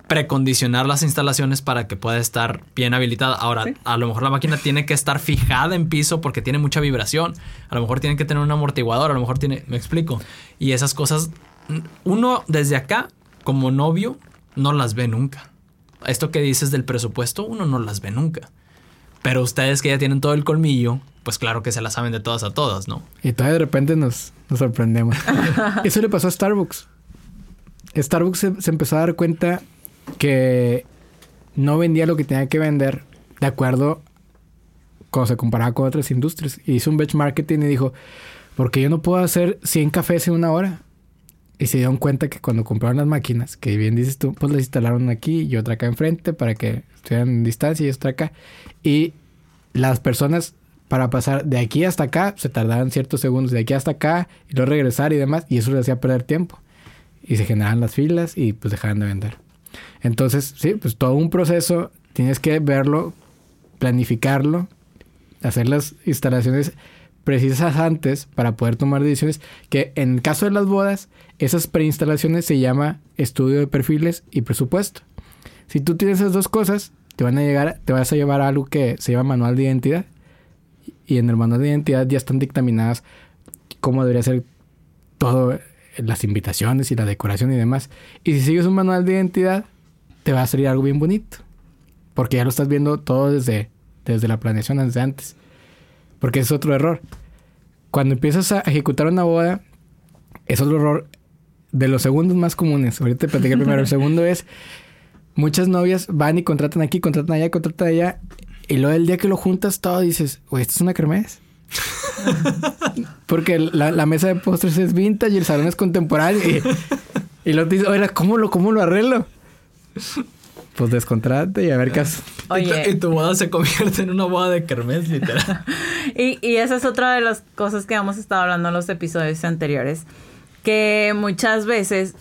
precondicionar las instalaciones para que pueda estar bien habilitada. Ahora, a lo mejor la máquina tiene que estar fijada en piso porque tiene mucha vibración. A lo mejor tiene que tener un amortiguador, a lo mejor tiene, me explico. Y esas cosas, uno desde acá, como novio, no las ve nunca. Esto que dices del presupuesto, uno no las ve nunca. Pero ustedes que ya tienen todo el colmillo, pues claro que se las saben de todas a todas, ¿no? Y todavía de repente nos, nos sorprendemos. Eso le pasó a Starbucks. Starbucks se empezó a dar cuenta que no vendía lo que tenía que vender de acuerdo cuando se comparaba con otras industrias. hizo un benchmarking y dijo, porque yo no puedo hacer 100 cafés en una hora. Y se dieron cuenta que cuando compraron las máquinas, que bien dices tú, pues las instalaron aquí y otra acá enfrente para que estuvieran en distancia y otra acá. Y las personas para pasar de aquí hasta acá se tardaban ciertos segundos, de aquí hasta acá y luego regresar y demás. Y eso les hacía perder tiempo. Y se generaban las filas y pues dejaban de vender. Entonces, sí, pues todo un proceso, tienes que verlo, planificarlo, hacer las instalaciones precisas antes para poder tomar decisiones que en el caso de las bodas, esas preinstalaciones se llama estudio de perfiles y presupuesto. Si tú tienes esas dos cosas, te van a llegar, te vas a llevar algo que se llama manual de identidad. Y en el manual de identidad ya están dictaminadas cómo debería ser todo las invitaciones y la decoración y demás. Y si sigues un manual de identidad, te va a salir algo bien bonito. Porque ya lo estás viendo todo desde, desde la planeación, desde antes. Porque es otro error. Cuando empiezas a ejecutar una boda, es otro error de los segundos más comunes. Ahorita te platiqué primero. El segundo es, muchas novias van y contratan aquí, contratan allá, contratan allá. Y luego el día que lo juntas todo dices, oye, ¿esto es una kermés? Porque la, mesa de postres es vintage y el salón es contemporáneo. Y, y lo dices, oye, ¿cómo lo, cómo lo arreglo? Pues descontrate y a ver qué haces. Y, tu, boda se convierte en una boda de kermés, literal. y, y esa es otra de las cosas que hemos estado hablando en los episodios anteriores. Que muchas veces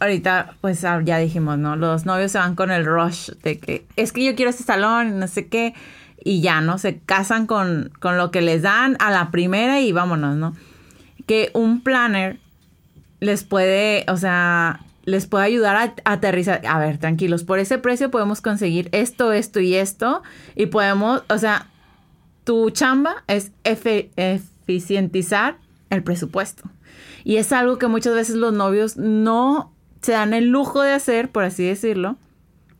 ahorita, pues ah, ya dijimos, ¿no? Los novios se van con el rush de que es que yo quiero este salón y no sé qué y ya, ¿no? Se casan con, con lo que les dan a la primera y vámonos, ¿no? Que un planner les puede, o sea, les puede ayudar a, aterrizar. A ver, tranquilos, por ese precio podemos conseguir esto, esto y esto. Y podemos, o sea, tu chamba es eficientizar el presupuesto. Y es algo que muchas veces los novios no se dan el lujo de hacer, por así decirlo,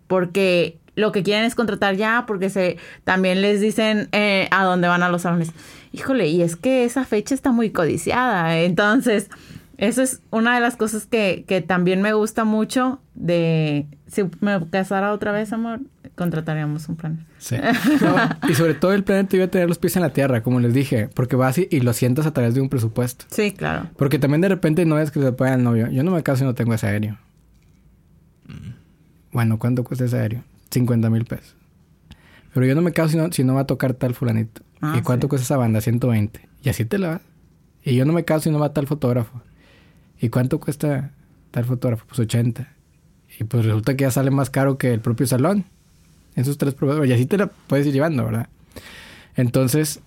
porque lo que quieren es contratar ya porque se también les dicen eh, a dónde van a los salones. Híjole, y es que esa fecha está muy codiciada. Entonces, eso es una de las cosas que, que también me gusta mucho de si me casara otra vez, amor, contrataríamos un planner. Sí. y sobre todo el planner te iba a tener los pies en la tierra, como les dije, porque vas y, lo sientas a través de un presupuesto. Sí, claro. Porque también de repente no es que se pueda el novio. Yo no me caso si no tengo ese aéreo. Bueno, ¿cuánto cuesta ese aéreo? 50 mil pesos. Pero yo no me caso si no, si no va a tocar tal fulanito. Ah, ¿Y cuánto cuesta esa banda? 120. Y así te la vas. Y yo no me caso si no va tal fotógrafo. ¿Y cuánto cuesta tal fotógrafo? Pues 80. Y pues resulta que ya sale más caro que el propio salón. Esos tres proveedores. Y así te la puedes ir llevando, ¿verdad? Entonces,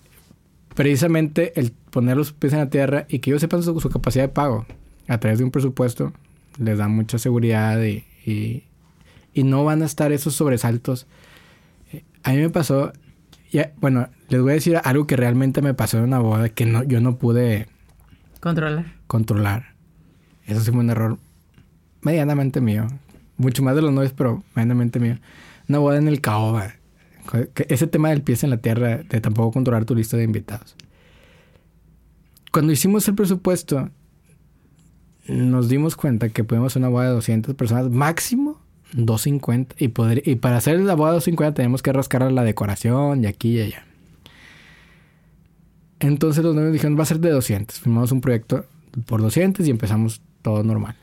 precisamente el poner los pies en la tierra y que ellos sepan su, capacidad de pago a través de un presupuesto les da mucha seguridad y, y, no van a estar esos sobresaltos. Eh, a mí me pasó, ya, bueno, les voy a decir algo que realmente me pasó en una boda que no, yo no pude controlar. Controlar. Eso sí fue un error medianamente mío. Mucho más de los novios, pero medianamente mío. Una boda en el caoba. Ese tema del pie en la tierra, de tampoco controlar tu lista de invitados. Cuando hicimos el presupuesto, nos dimos cuenta que podemos hacer una boda de 200 personas, máximo 250. Y, poder, y para hacer la boda de 250 tenemos que rascar la decoración y aquí y allá. Entonces los novios dijeron, va a ser de 200. Firmamos un proyecto por 200 y empezamos todo normal.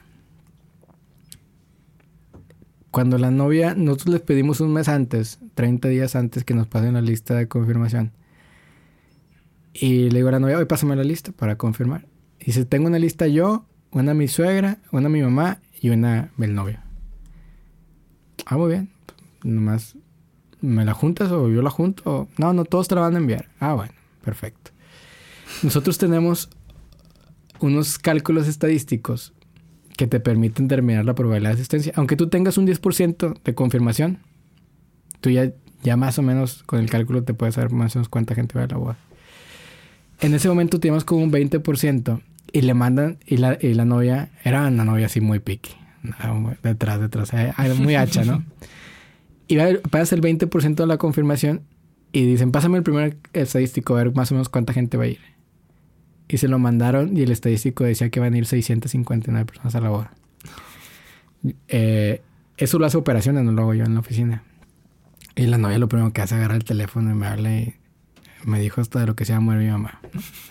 Cuando la novia, nosotros les pedimos un mes antes, 30 días antes que nos pasen la lista de confirmación. Y le digo a la novia, hoy pásame la lista para confirmar. Y dice, tengo una lista yo, una mi suegra, una mi mamá y una el novio. Ah, muy bien. Nomás, ¿me la juntas o yo la junto? No, no, todos te la van a enviar. Ah, bueno, perfecto. Nosotros tenemos unos cálculos estadísticos que te permiten determinar la probabilidad de asistencia. Aunque tú tengas un 10% de confirmación, tú ya, ya más o menos con el cálculo te puedes saber más o menos cuánta gente va a la boda. En ese momento tenemos como un 20% y le mandan, y la, y la novia, era una novia así muy piqui, detrás, detrás, eh, muy hacha, ¿no? Y va, pasa el 20% de la confirmación y dicen, pásame el primer estadístico a ver más o menos cuánta gente va a ir y se lo mandaron y el estadístico decía que van a ir 659 personas a la boda. Eh, eso lo hace operaciones, no lo hago yo en la oficina. Y la novia lo primero que hace es agarrar el teléfono y me habla y me dijo hasta de lo que se llama mi mamá.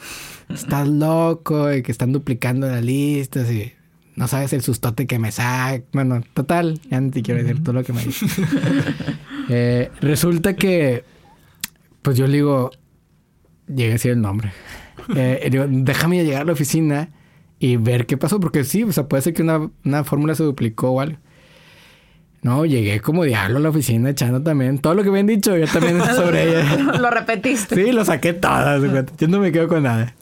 Estás loco y que están duplicando las listas y no sabes el sustote que me saca. Bueno, total, ya no te quiero decir todo lo que me dice. Eh, resulta que, pues yo le digo, llegué a decir el nombre. Eh, digo, déjame llegar a la oficina y ver qué pasó, porque sí, o sea, puede ser que una, una fórmula se duplicó o algo. No, llegué como diablo a la oficina echando también todo lo que me han dicho, yo también sobre ella. lo repetiste. Sí, lo saqué todas. Yo no me quedo con nada.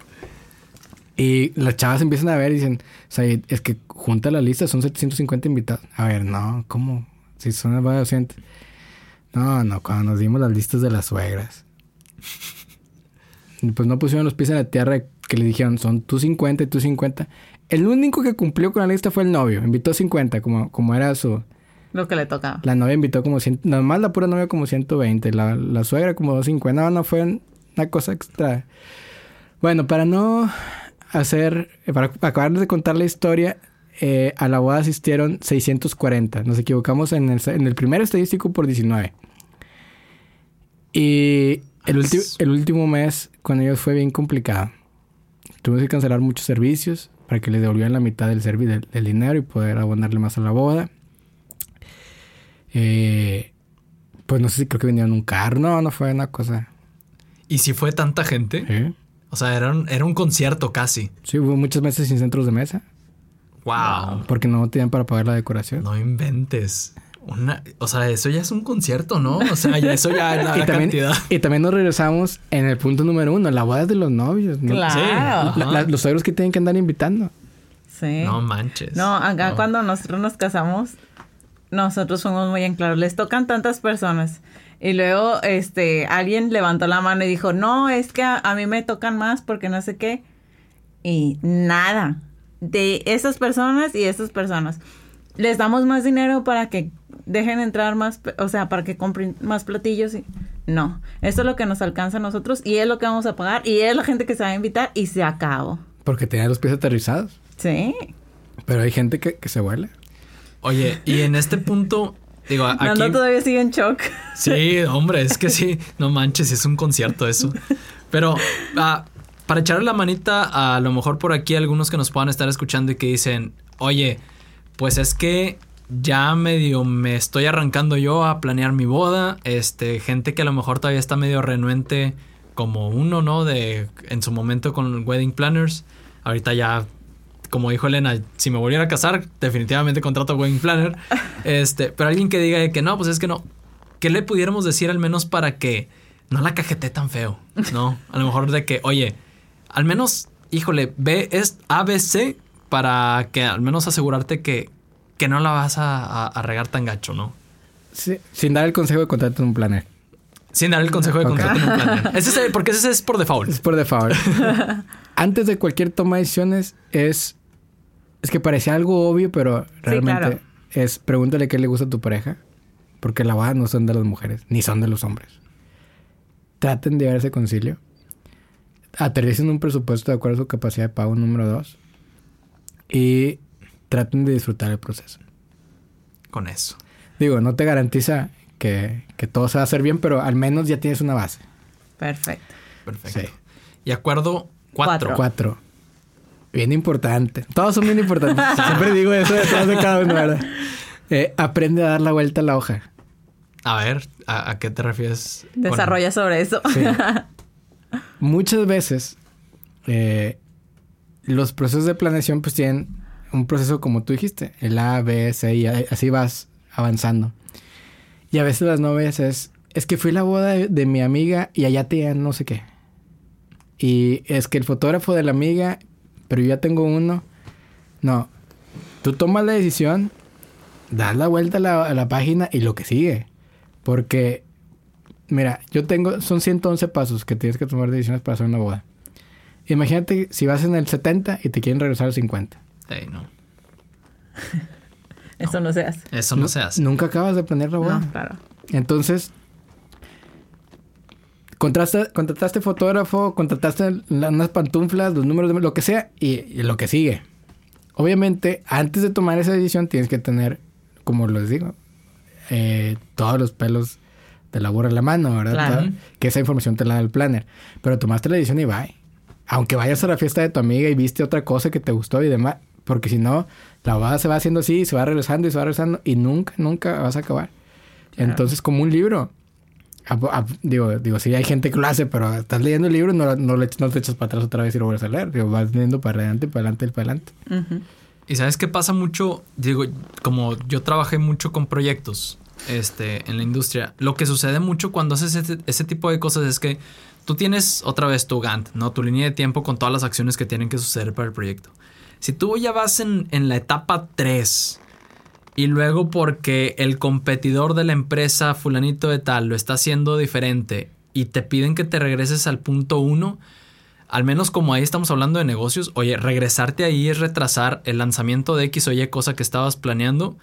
Y las chavas empiezan a ver y dicen, o sea, es que junta la lista, son 750 invitados. A ver, no, ¿cómo? Si son 200. No, no, cuando nos dimos las listas de las suegras pues no pusieron los pies en la tierra que le dijeron, son tú 50 y tú 50. El único que cumplió con la lista fue el novio. Invitó 50, como, como era su... Lo que le tocaba. La novia invitó como 100... Nomás la pura novia como 120. La, la suegra como 250. No, no fue una cosa extra. Bueno, para no hacer... Para acabar de contar la historia... Eh, a la boda asistieron 640. Nos equivocamos en el, en el primer estadístico por 19. Y el, el último mes con ellos fue bien complicado. Tuvimos que cancelar muchos servicios para que le devolvieran la mitad del, servicio del, dinero y poder abonarle más a la boda. Eh, pues no sé si creo que vendían un carro. No, no fue una cosa. ¿Y si fue tanta gente? O sea, era un, era un concierto casi. Sí, hubo muchas meses sin centros de mesa. Wow. Porque no tenían para pagar la decoración. No inventes. Una, o sea, eso ya es un concierto, ¿no? O sea, eso ya es la, y también, cantidad. Y también nos regresamos en el punto número uno, la boda de los novios. ¿no? Claro. los suegros que tienen que andar invitando. Sí. No manches. No, acá cuando nosotros nos casamos, nosotros fuimos muy en claro. Les tocan tantas personas. Y luego, este, alguien levantó la mano y dijo, no, es que a, a mí me tocan más porque no sé qué. Y nada. De esas personas y esas personas. Les damos más dinero para que dejen entrar más, o sea, para que compren más platillos. Y... No, esto es lo que nos alcanza a nosotros y es lo que vamos a pagar y es la gente que se va a invitar y se acabó. Porque tenía los pies aterrizados. Sí. Pero hay gente que, se vuela. Oye, y en este punto, Digo, aquí... Nando todavía sigue en shock. Sí, hombre, es que sí. No manches, es un concierto eso. Pero ah, para echarle la manita, a lo mejor por aquí algunos que nos puedan estar escuchando y que dicen, oye, pues es que ya medio me estoy arrancando yo a planear mi boda. Este, gente que a lo mejor todavía está medio renuente como uno, ¿no? De en su momento con wedding planners. Ahorita ya, como dijo Elena, si me volviera a casar, definitivamente contrato wedding planner. Este, pero alguien que diga que no, pues es que no. ¿Qué le pudiéramos decir al menos para que no la cajete tan feo? ¿No? A lo mejor de que, oye, al menos, híjole, ve es ABC para que al menos asegurarte que, que no la vas a, a, regar tan gacho, ¿no? Sí, sin dar el consejo de contratar un planner. Sin dar el consejo de contratar un planner. Ese es, porque ese es por default. Es por default. Antes de cualquier toma de decisiones es... Es que parecía algo obvio, pero realmente es pregúntale qué le gusta a tu pareja. Porque la boda no son de las mujeres, ni son de los hombres. Traten de llegar a ese concilio. Aterricen un presupuesto de acuerdo a su capacidad de pago número dos. Y traten de disfrutar el proceso. Con eso. Digo, no te garantiza que, todo se va a hacer bien, pero al menos ya tienes una base. Perfecto. Perfecto. Y acuerdo cuatro. Cuatro. Bien importante. Todos son bien importantes. Siempre digo eso detrás de cada uno, ¿verdad? Eh, aprende a dar la vuelta a la hoja. A ver, ¿a, qué te refieres? Desarrolla sobre eso. Muchas veces eh, los procesos de planeación pues tienen un proceso como tú dijiste, el A, B, C y así vas avanzando. Y a veces las novias es, es que fui a la boda de, mi amiga y allá te no sé qué. Y es que el fotógrafo de la amiga, pero yo ya tengo uno. No, tú tomas la decisión, das la vuelta a la, a la página y lo que sigue. Porque, mira, yo tengo, son 111 pasos que tienes que tomar decisiones para hacer una boda. Imagínate si vas en el 70 y te quieren regresar al 50. Hey, no. Eso no. se hace. Eso no, se hace. Nunca acabas de planear la boda. claro. Entonces, contrataste, contrataste fotógrafo, contrataste unas pantuflas, los números, de, lo que sea, y, lo que sigue. Obviamente, antes de tomar esa decisión, tienes que tener, como les digo, eh, todos los pelos de la burra en la mano, ¿verdad? que esa información te la da el planner. Pero tomaste la decisión y bye aunque vayas a la fiesta de tu amiga y viste otra cosa que te gustó y demás, porque si no, la boda se va haciendo así, se va regresando y se va regresando y nunca, nunca vas a acabar. Entonces, como un libro. Digo, digo, sí hay gente que lo hace, pero estás leyendo el libro y no, no, no te echas para atrás otra vez y lo vuelves a leer. Digo, vas leyendo para adelante, para adelante, para adelante. Y sabes qué pasa mucho, digo, como yo trabajé mucho con proyectos este, en la industria, lo que sucede mucho cuando haces ese, ese tipo de cosas es que tú tienes otra vez tu Gantt, ¿no? Tu línea de tiempo con todas las acciones que tienen que suceder para el proyecto. Si tú ya vas en, la etapa 3 y luego porque el competidor de la empresa fulanito de tal lo está haciendo diferente y te piden que te regreses al punto 1, al menos como ahí estamos hablando de negocios, oye, regresarte ahí es retrasar el lanzamiento de X o Y cosa que estabas planeando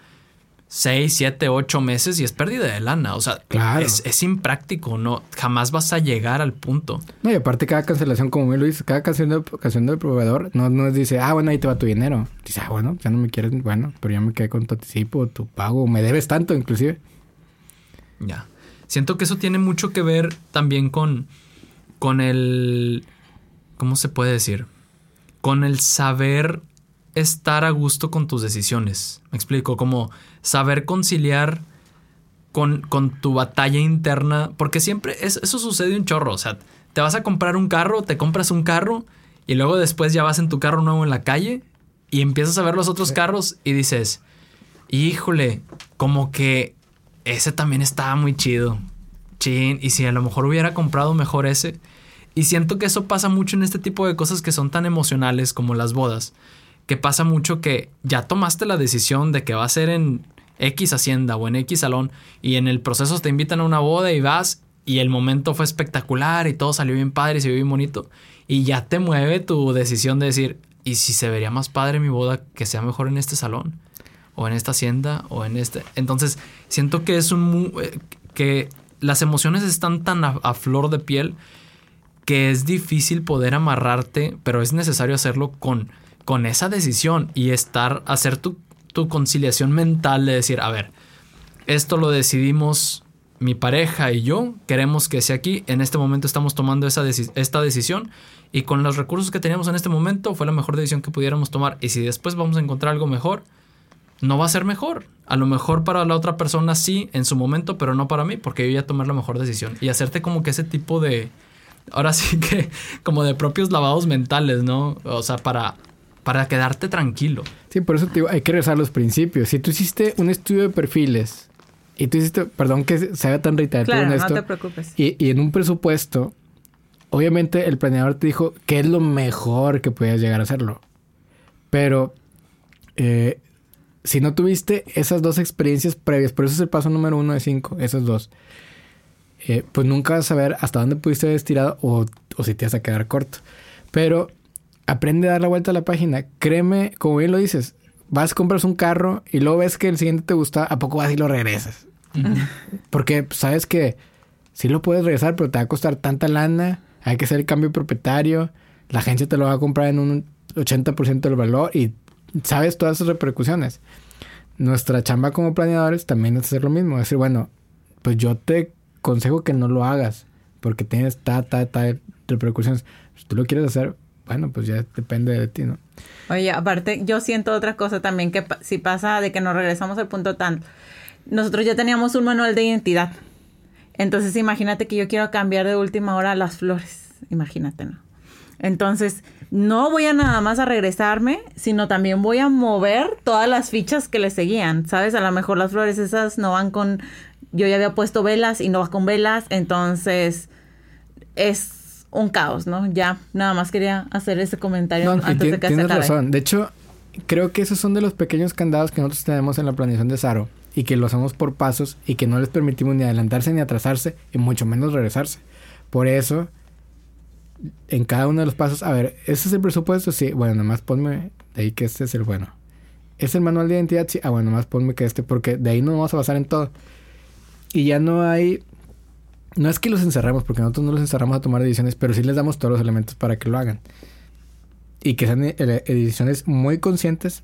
6, 7, 8 meses y es pérdida de lana. O sea, es, impráctico, no, jamás vas a llegar al punto. No, y aparte cada cancelación, como me lo dice, cada canción del proveedor no, no dice, ah, bueno, ahí te va tu dinero. Dice, ah, bueno, ya no me quieres, bueno, pero ya me quedé con tu anticipo, tu pago, me debes tanto inclusive. Ya. Siento que eso tiene mucho que ver también con, con el, ¿cómo se puede decir? Con el saber estar a gusto con tus decisiones. Me explico, como saber conciliar con, con tu batalla interna, porque siempre eso sucede un chorro, o sea, te vas a comprar un carro, te compras un carro y luego después ya vas en tu carro nuevo en la calle y empiezas a ver los otros carros y dices, híjole, como que ese también estaba muy chido. Chin, y si a lo mejor hubiera comprado mejor ese. Y siento que eso pasa mucho en este tipo de cosas que son tan emocionales como las bodas que pasa mucho que ya tomaste la decisión de que va a ser en X hacienda o en X salón y en el proceso te invitan a una boda y vas y el momento fue espectacular y todo salió bien padre y se vio bien bonito y ya te mueve tu decisión de decir, ¿y si se vería más padre mi boda que sea mejor en este salón? O en esta hacienda o en este. Entonces, siento que es un eh, que las emociones están tan a flor de piel que es difícil poder amarrarte, pero es necesario hacerlo con con esa decisión y estar, hacer tu, conciliación mental de decir, a ver, esto lo decidimos mi pareja y yo, queremos que sea aquí, en este momento estamos tomando esa esta decisión y con los recursos que teníamos en este momento fue la mejor decisión que pudiéramos tomar y si después vamos a encontrar algo mejor, no va a ser mejor. A lo mejor para la otra persona sí en su momento, pero no para mí, porque yo ya tomé la mejor decisión. Y hacerte como que ese tipo de, ahora sí que como de propios lavados mentales, ¿no? O sea, para, para quedarte tranquilo. Sí, por eso te digo, hay que regresar a los principios. Si tú hiciste un estudio de perfiles y tú hiciste, perdón que se haga tan reiterativo en esto. no te preocupes. Y, y en un presupuesto, obviamente el planeador te dijo que es lo mejor que podías llegar a hacerlo. Pero eh, si no tuviste esas dos experiencias previas, por eso es el paso número uno de cinco, esos dos, eh, pues nunca vas a saber hasta dónde pudiste haber estirado o, o si te vas a quedar corto. Pero aprende a dar la vuelta a la página. Créeme, como bien lo dices, vas, compras un carro y luego ves que el siguiente te gusta, ¿a poco vas y lo regresas? Porque sabes que sí lo puedes regresar, pero te va a costar tanta lana, hay que hacer el cambio propietario, la agencia te lo va a comprar en un 80% del valor y sabes todas esas repercusiones. Nuestra chamba como planeadores también es hacer lo mismo, decir, bueno, pues yo te consejo que no lo hagas porque tienes ta, ta, ta repercusiones. Si tú lo quieres hacer, bueno, pues ya depende de ti, ¿no? Oye, aparte, yo siento otra cosa también, que si pasa de que nos regresamos al punto tan... Nosotros ya teníamos un manual de identidad. Entonces, imagínate que yo quiero cambiar de última hora las flores. Imagínate, ¿no? Entonces, no voy a nada más a regresarme, sino también voy a mover todas las fichas que le seguían, ¿sabes? A lo mejor las flores esas no van con... Yo ya había puesto velas y no va con velas, entonces es un caos, ¿no? Ya, nada más quería hacer ese comentario antes de que tienes razón. De hecho, creo que esos son de los pequeños candados que nosotros tenemos en la planeación de Saro y que lo hacemos por pasos y que no les permitimos ni adelantarse ni atrasarse y mucho menos regresarse. Por eso en cada uno de los pasos, a ver, ¿ese es el presupuesto? Sí, bueno, nomás ponme de ahí que este es el bueno. ¿Es el manual de identidad? Sí, ah, bueno, nomás ponme que este, porque de ahí nos vamos a basar en todo. Y ya no hay, no es que los encerremos, porque nosotros no los encerramos a tomar decisiones, pero sí les damos todos los elementos para que lo hagan. Y que sean decisiones muy conscientes,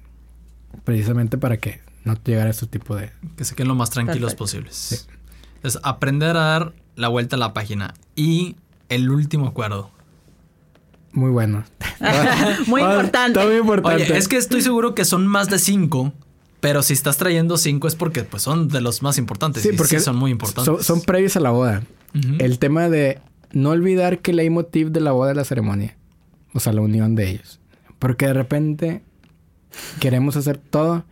precisamente para que no llegara a este tipo de... Que se queden lo más tranquilos posibles. Es aprender a dar la vuelta a la página. Y el último acuerdo. Muy bueno. muy importante. muy importante. Oye, es que estoy seguro que son más de cinco. Pero si estás trayendo cinco es porque pues, son de los más importantes. Sí, porque son muy importantes. Son, previos a la boda. El tema de no olvidar que el leitmotiv de la boda es la ceremonia. O sea, la unión de ellos. Porque de repente queremos hacer todo.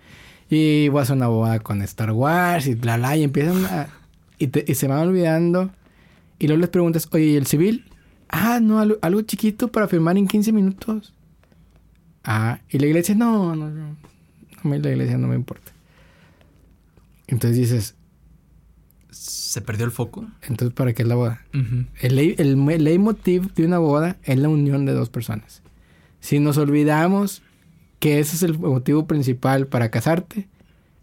Y voy a una boda con Star Wars y bla, bla. Y empiezan a... Y, y se van olvidando. Y luego les preguntas, oye, ¿y el civil? Ah, no, algo, chiquito para firmar en 15 minutos. Ah, y la iglesia, no, no, no. A mí la iglesia no me importa. Entonces dices... ¿Se perdió el foco? Entonces, ¿para qué es la boda? el, el, el leitmotiv de una boda es la unión de dos personas. Si nos olvidamos que ese es el motivo principal para casarte,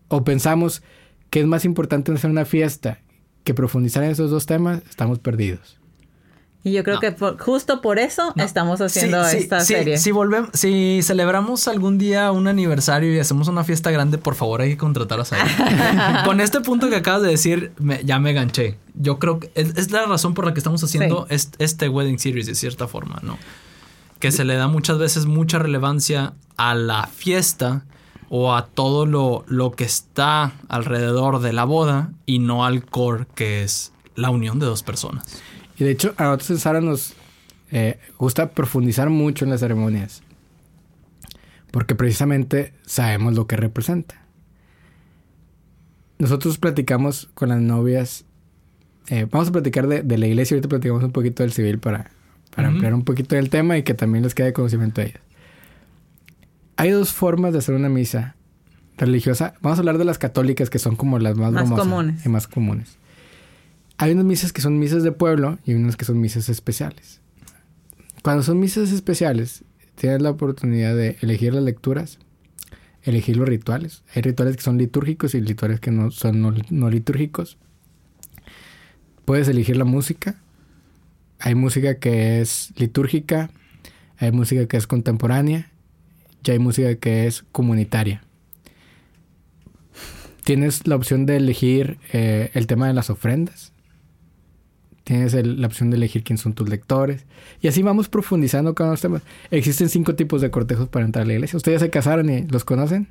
o pensamos que es más importante hacer una fiesta que profundizar en esos dos temas, estamos perdidos. Y yo creo que justo por eso estamos haciendo esta serie. Si volvemos, si celebramos algún día un aniversario y hacemos una fiesta grande, por favor hay que contrataros a Con este punto que acabas de decir, ya me ganché. Yo creo que es, la razón por la que estamos haciendo este, wedding series de cierta forma, ¿no? Que se le da muchas veces mucha relevancia a la fiesta o a todo lo, lo que está alrededor de la boda y no al core que es la unión de dos personas. Y de hecho, a nosotros en Sara nos eh, gusta profundizar mucho en las ceremonias. Porque precisamente sabemos lo que representa. Nosotros platicamos con las novias. Eh, vamos a platicar de, la iglesia, ahorita platicamos un poquito del civil para, para ampliar un poquito del tema y que también les quede conocimiento a ellas. Hay dos formas de hacer una misa religiosa. Vamos a hablar de las católicas, que son como las más, comunes. y más comunes. Hay unas misas que son misas de pueblo y unas que son misas especiales. Cuando son misas especiales, tienes la oportunidad de elegir las lecturas, elegir los rituales. Hay rituales que son litúrgicos y rituales que no son no, litúrgicos. Puedes elegir la música. Hay música que es litúrgica, hay música que es contemporánea y hay música que es comunitaria. tienes la opción de elegir eh, el tema de las ofrendas. Tienes la opción de elegir quién son tus lectores. Y así vamos profundizando cada uno de los temas. Existen cinco tipos de cortejos para entrar a la iglesia. ¿Ustedes se casaron y los conocen?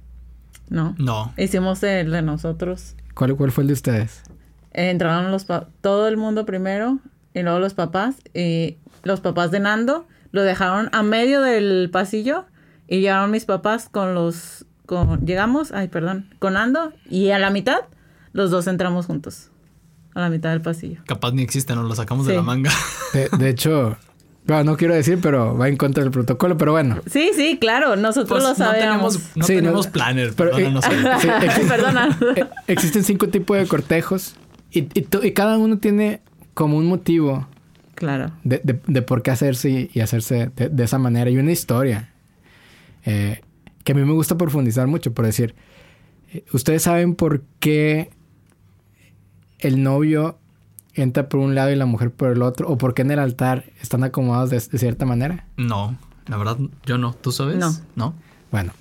No. No. Hicimos el de nosotros. ¿Cuál, cuál fue el de ustedes? entraron los todo el mundo primero y luego los papás. Y los papás de Nando lo dejaron a medio del pasillo y llegaron mis papás con los... Con, llegamos, ay, perdón, con Nando y a la mitad los dos entramos juntos. A la mitad del pasillo. Capaz ni existe, nos lo sacamos de la manga. De, hecho, no quiero decir, pero va en contra del protocolo, pero bueno. Sí, sí, claro, nosotros pues lo sabemos. No tenemos, planner, pero, eh, Perdona. Eh, existen cinco tipos de cortejos y, y, cada uno tiene como un motivo. Claro. De, de, por qué hacerse y, hacerse de, esa manera. Y una historia. Eh, que a mí me gusta profundizar mucho, por decir, ustedes saben por qué el novio entra por un lado y la mujer por el otro? ¿O por qué en el altar están acomodados de, cierta manera? No, la verdad yo no. ¿Tú sabes? No. ¿No? Bueno.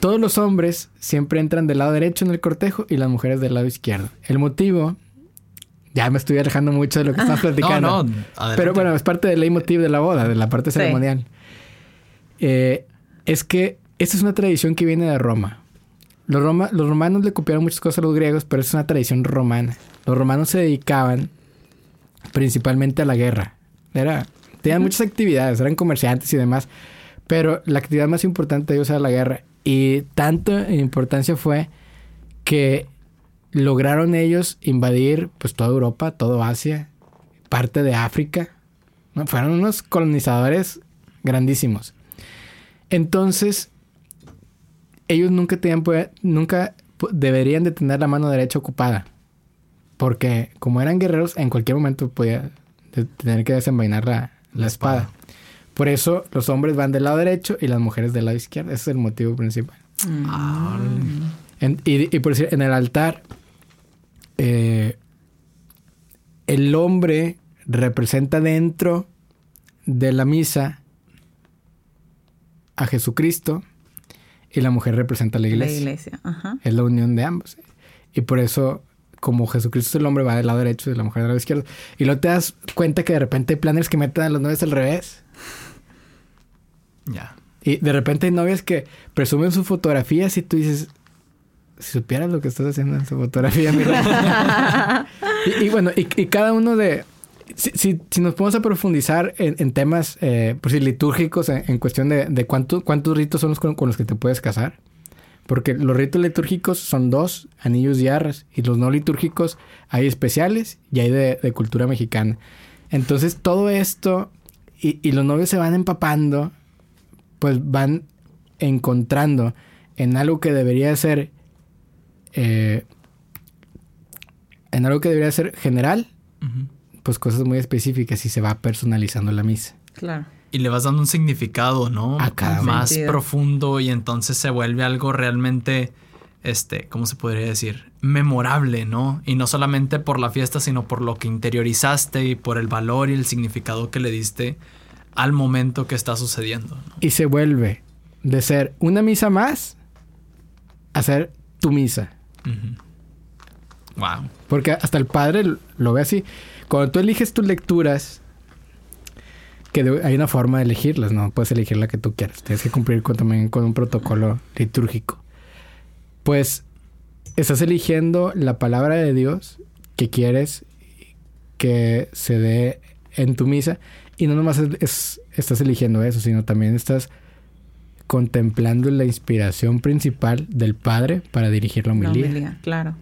Todos los hombres siempre entran del lado derecho en el cortejo y las mujeres del lado izquierdo. El motivo... Ya me estoy alejando mucho de lo que estás platicando. No, no, Pero bueno, es parte del leitmotiv de la boda, de la parte ceremonial. Eh, es que esta es una tradición que viene de Roma. Los, los romanos le copiaron muchas cosas a los griegos, pero es una tradición romana. Los romanos se dedicaban principalmente a la guerra. Era, tenían muchas actividades, eran comerciantes y demás, pero la actividad más importante de ellos era la guerra. Y tanto en importancia fue que lograron ellos invadir pues toda Europa, todo Asia, parte de África. Fueron unos colonizadores grandísimos. Entonces, ellos nunca tenían, nunca deberían de tener la mano derecha ocupada. Porque como eran guerreros, en cualquier momento podía tener que desenvainar la, espada. Por eso los hombres van del lado derecho y las mujeres del lado izquierdo. Ese es el motivo principal. y, por decir, en el altar, eh, el hombre representa dentro de la misa a Jesucristo y la mujer representa a la iglesia. La iglesia, ajá. Es la unión de ambos. Y por eso, como Jesucristo es el hombre, va del lado derecho y la mujer del lado izquierdo. Y luego te das cuenta que de repente hay planes que meten a los novios al revés. Ya. Y de repente hay novias que presumen sus fotografías y tú dices, si supieras lo que estás haciendo en su fotografía, mira. y, bueno, y, cada uno de, si, si, nos podemos a profundizar en, temas eh, pues, litúrgicos, en, cuestión de, de cuánto, cuántos ritos son los con, los que te puedes casar, porque los ritos litúrgicos son dos, anillos y arras, y los no litúrgicos hay especiales y hay de, cultura mexicana. Entonces todo esto, y, y, los novios se van empapando, pues van encontrando en algo que debería ser, eh, en algo que debería ser general, pues cosas muy específicas y se va personalizando la misa. Claro. Y le vas dando un significado, ¿no? A cada Más profundo y entonces se vuelve algo realmente, este, ¿cómo se podría decir? Memorable, ¿no? Y no solamente por la fiesta, sino por lo que interiorizaste y por el valor y el significado que le diste al momento que está sucediendo. Y se vuelve de ser una misa más a ser tu misa. Wow. Porque hasta el padre lo ve así. Cuando tú eliges tus lecturas, que hay una forma de elegirlas, no puedes elegir la que tú quieras. Tienes que cumplir con, también con un protocolo litúrgico. Pues estás eligiendo la palabra de Dios que quieres que se dé en tu misa. Y no nomás estás eligiendo eso, sino también estás contemplando la inspiración principal del Padre para dirigir la homilía. La homilía, claro.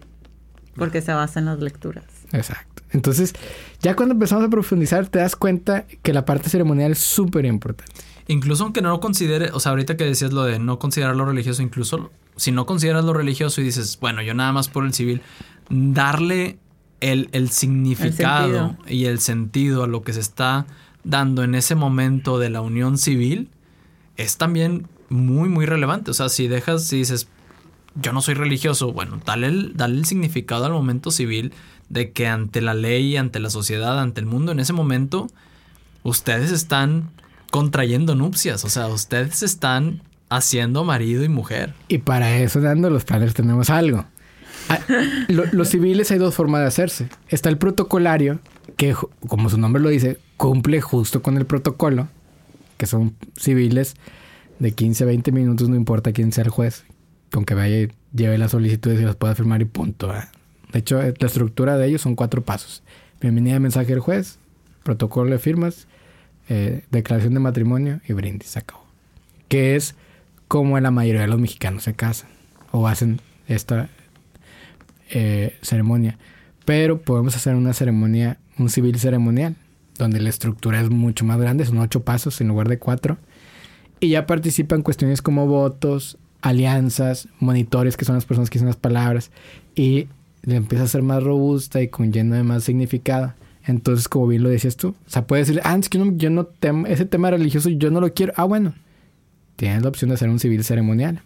Porque se basa en las lecturas. Exacto. Entonces, ya cuando empezamos a profundizar, te das cuenta que la parte ceremonial es súper importante. Incluso aunque no lo considere, o sea, ahorita que decías lo de no considerar lo religioso, incluso si no consideras lo religioso y dices, bueno, yo nada más por el civil, darle el, significado y el sentido a lo que se está dando en ese momento de la unión civil es también muy, muy relevante. O sea, si dejas, si dices, yo no soy religioso, bueno, dale el, dale el significado al momento civil de que ante la ley, ante la sociedad, ante el mundo, en ese momento, ustedes están contrayendo nupcias, o sea, ustedes están haciendo marido y mujer. Y para eso, dando los planes, tenemos algo. Ah, los civiles hay dos formas de hacerse. Está el protocolario, que como su nombre lo dice, cumple justo con el protocolo, que son civiles de 15 a 20 minutos, no importa quién sea el juez, con que vaya y lleve las solicitudes y las pueda firmar y punto. De hecho, la estructura de ellos son cuatro pasos. Bienvenida de mensaje del juez, protocolo de firmas, eh, declaración de matrimonio y brindis. Se acabó. Que es como la mayoría de los mexicanos se casan o hacen esta eh, ceremonia. Pero podemos hacer una ceremonia, un civil ceremonial, donde la estructura es mucho más grande, son ocho pasos en lugar de cuatro. Y ya participan cuestiones como votos, alianzas, monitores, que son las personas que dicen las palabras, y le empieza a ser más robusta y con lleno de más significado. Entonces, como bien lo decías tú, o sea, puedes decir, ah, es que yo no ese tema religioso yo no lo quiero. Ah, bueno, tienes la opción de hacer un civil ceremonial.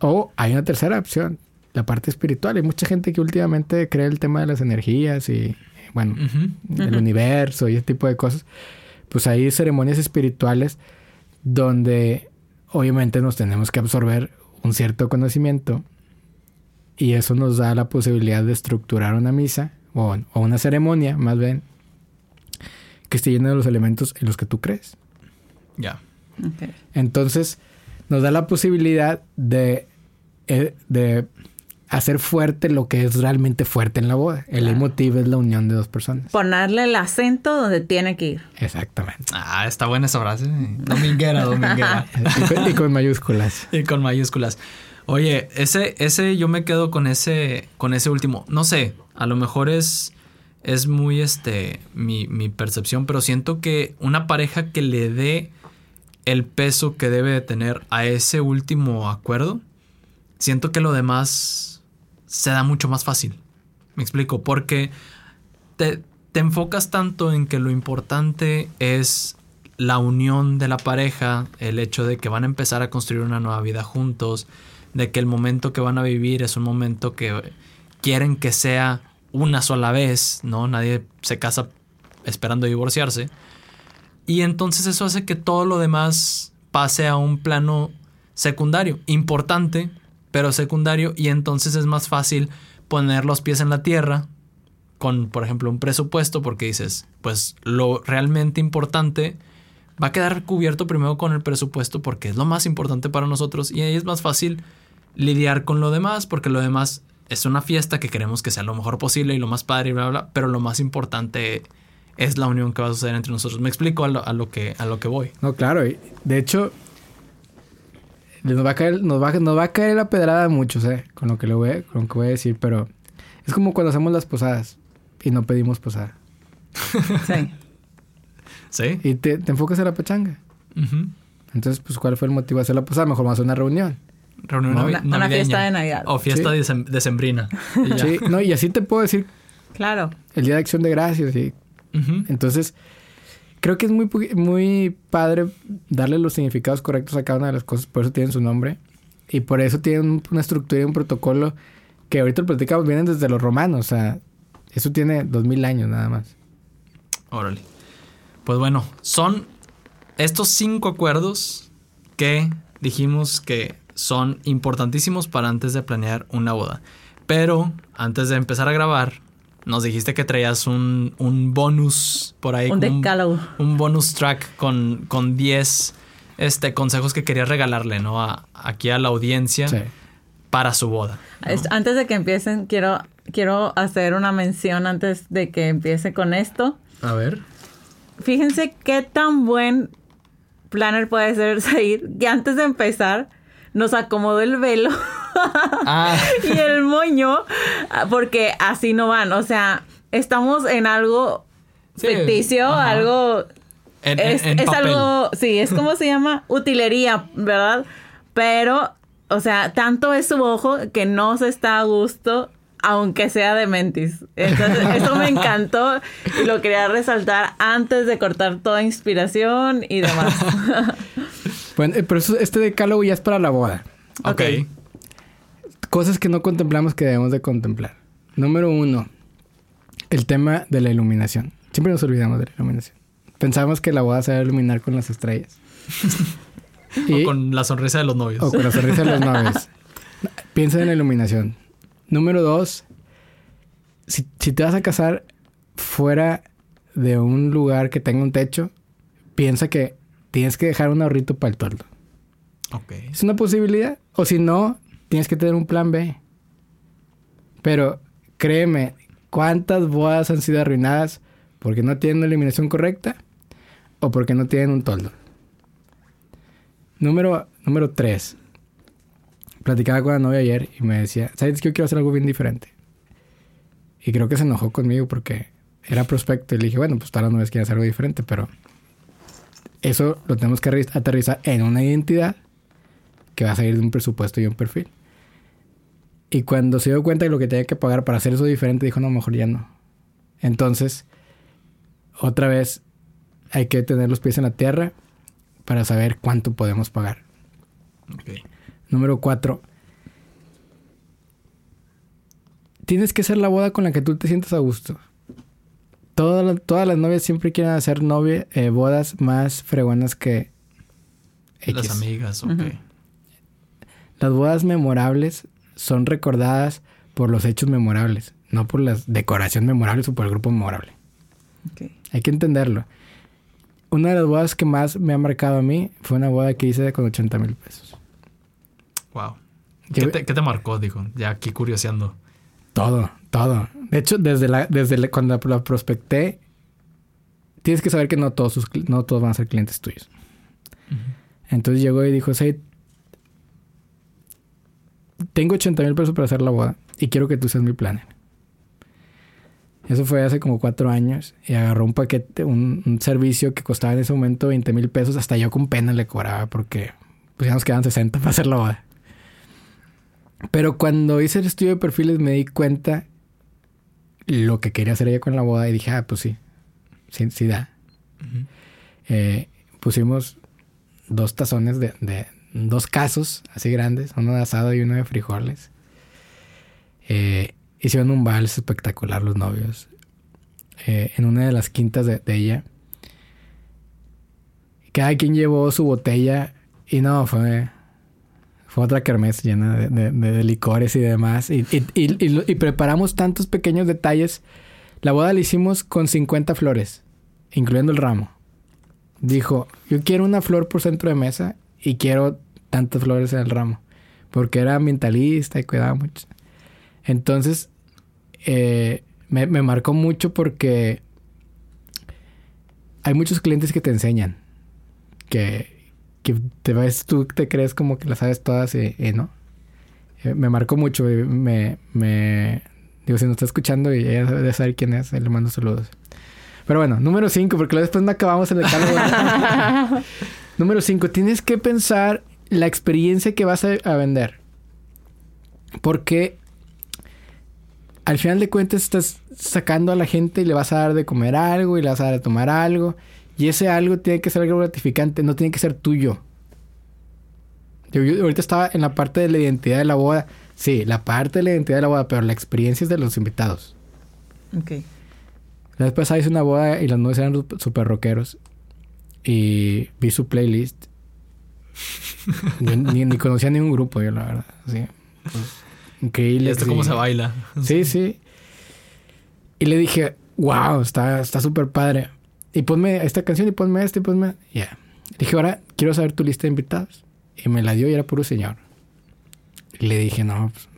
O hay una tercera opción, la parte espiritual. Hay mucha gente que últimamente cree el tema de las energías y, bueno, el universo y ese tipo de cosas. Pues hay ceremonias espirituales donde obviamente nos tenemos que absorber un cierto conocimiento y eso nos da la posibilidad de estructurar una misa o, una ceremonia, más bien, que esté llena de los elementos en los que tú crees. Ya. Entonces, nos da la posibilidad de, eh, de hacer fuerte lo que es realmente fuerte en la boda. El emotivo es la unión de dos personas. Ponerle el acento donde tiene que ir. Exactamente. Ah, está buena esa frase. Dominguera, dominguera. y, con, mayúsculas. Y con mayúsculas. Oye, ese, ese, yo me quedo con ese, con ese último. No sé, a lo mejor es, es muy este, mi, mi percepción, pero siento que una pareja que le dé el peso que debe de tener a ese último acuerdo, siento que lo demás se da mucho más fácil. Me explico, porque te, te enfocas tanto en que lo importante es la unión de la pareja, el hecho de que van a empezar a construir una nueva vida juntos, de que el momento que van a vivir es un momento que quieren que sea una sola vez, ¿no? Nadie se casa esperando divorciarse. Y entonces eso hace que todo lo demás pase a un plano secundario, importante, pero secundario, y entonces es más fácil poner los pies en la tierra con, por ejemplo, un presupuesto, porque dices, pues lo realmente importante va a quedar cubierto primero con el presupuesto porque es lo más importante para nosotros y ahí es más fácil lidiar con lo demás, porque lo demás es una fiesta que queremos que sea lo mejor posible y lo más padre y bla, bla, pero lo más importante es la unión que va a suceder entre nosotros. Me explico a lo, que, a lo que voy. No, claro. De hecho, nos va a caer, nos va, nos va a caer la pedrada a muchos, ¿eh? Con lo que le voy, con lo que voy a decir, pero es como cuando hacemos las posadas y no pedimos posada. Sí. ¿Sí? Y te, enfocas en la pechanga. Entonces, pues, ¿cuál fue el motivo de hacer la posada? Mejor a hacer una reunión. Reunión una, fiesta de Navidad. O fiesta de decembrina. sí, no, y así te puedo decir. Claro. El Día de Acción de Gracias. Y, Entonces, creo que es muy, muy padre darle los significados correctos a cada una de las cosas. Por eso tienen su nombre. Y por eso tienen una estructura y un protocolo que ahorita lo platicamos, vienen desde los romanos. O sea, eso tiene dos mil años nada más. Órale. Pues bueno, son estos cinco acuerdos que dijimos que son importantísimos para antes de planear una boda. Pero antes de empezar a grabar, nos dijiste que traías un, un bonus por ahí. Un decálogo. Un, bonus track con, con 10 este, consejos que querías regalarle, ¿no? A, aquí a la audiencia para su boda. Antes de que empiecen, quiero, quiero hacer una mención antes de que empiece con esto. A ver. Fíjense qué tan buen planner puede ser Said, que antes de empezar nos acomodó el velo ah. y el moño, porque así no van. O sea, estamos en algo ficticio, algo... es, algo, sí, es como se llama utilería, ¿verdad? Pero, o sea, tanto es su ojo que no se está a gusto aunque sea de mentis. Entonces, eso me encantó y lo quería resaltar antes de cortar toda inspiración y demás. Bueno, eh, pero este decálogo ya es para la boda. Ok. Cosas que no contemplamos que debemos de contemplar. Número uno, el tema de la iluminación. Siempre nos olvidamos de la iluminación. Pensamos que la boda se va a iluminar con las estrellas. o con la sonrisa de los novios. O con la sonrisa de los novios. Piensa en la iluminación. Número dos, si, si te vas a casar fuera de un lugar que tenga un techo, piensa que tienes que dejar un ahorrito para el toldo. Ok. Es una posibilidad. O si no, tienes que tener un plan B. Pero créeme, ¿cuántas bodas han sido arruinadas porque no tienen la iluminación correcta o porque no tienen un toldo? Número, número tres. Platicaba con la novia ayer y me decía, ¿sabes que yo quiero hacer algo bien diferente? Y creo que se enojó conmigo porque era prospecto y le dije, bueno, pues todas las novias quieren hacer algo diferente, pero eso lo tenemos que aterrizar en una identidad que va a salir de un presupuesto y un perfil. Y cuando se dio cuenta de lo que tenía que pagar para hacer eso diferente, dijo, no, mejor ya no. Entonces, otra vez, hay que tener los pies en la tierra para saber cuánto podemos pagar. Número cuatro. Tienes que ser la boda con la que tú te sientas a gusto. Todas, todas las novias siempre quieren hacer novia, eh, bodas más fregonas que Las amigas, ok. Las bodas memorables son recordadas por los hechos memorables, no por las decoraciones memorables o por el grupo memorable. Hay que entenderlo. Una de las bodas que más me ha marcado a mí fue una boda que hice con 80 mil pesos. Wow. ¿Qué te, marcó, digo? Ya aquí curioseando. Todo, todo. De hecho, desde la, desde cuando la prospecté, tienes que saber que no todos sus, no todos van a ser clientes tuyos. Entonces llegó y dijo, sí, tengo 80 mil pesos para hacer la boda y quiero que tú seas mi planner. Eso fue hace como cuatro años y agarró un paquete, un, servicio que costaba en ese momento 20 mil pesos. Hasta yo con pena le cobraba porque pues ya nos quedan 60 para hacer la boda. Pero cuando hice el estudio de perfiles me di cuenta lo que quería hacer ella con la boda y dije, ah, pues sí, sí, sí da. Eh, pusimos dos tazones de, dos casos así grandes, uno de asado y uno de frijoles. Eh, hicieron un vals espectacular los novios. Eh, en una de las quintas de, ella. Cada quien llevó su botella y no, fue, fue otra kermés llena de, licores y demás. Y, y, preparamos tantos pequeños detalles. La boda la hicimos con 50 flores, incluyendo el ramo. Dijo, yo quiero una flor por centro de mesa y quiero tantas flores en el ramo. Porque era ambientalista y cuidaba mucho. Entonces, eh, me, marcó mucho porque hay muchos clientes que te enseñan. Que, que te ves, tú te crees como que las sabes todas y, no. Eh, me marcó mucho. Me, me, digo, si nos está escuchando y ella debe saber quién es, le mando saludos. Pero bueno, número 5, porque después no acabamos el decálogo. número 5, tienes que pensar la experiencia que vas a, vender. Porque al final de cuentas estás sacando a la gente y le vas a dar de comer algo y le vas a dar de tomar algo. Y ese algo tiene que ser algo gratificante, no tiene que ser tuyo. Yo, ahorita estaba en la parte de la identidad de la boda. Sí, la parte de la identidad de la boda, pero la experiencia es de los invitados. Ok. La vez pasada hice una boda y las nueve eran super rockeros. Y vi su playlist ni, conocía ningún grupo yo, la verdad. Sí. Pues, increíble. ¿Y esto cómo se baila? Sí, sí. Y le dije, wow, está súper padre. Y ponme esta canción y ponme esta y ponme... Ya. Dije, ahora quiero saber tu lista de invitados. Y me la dio y era puro señor. Y le dije, no, pues,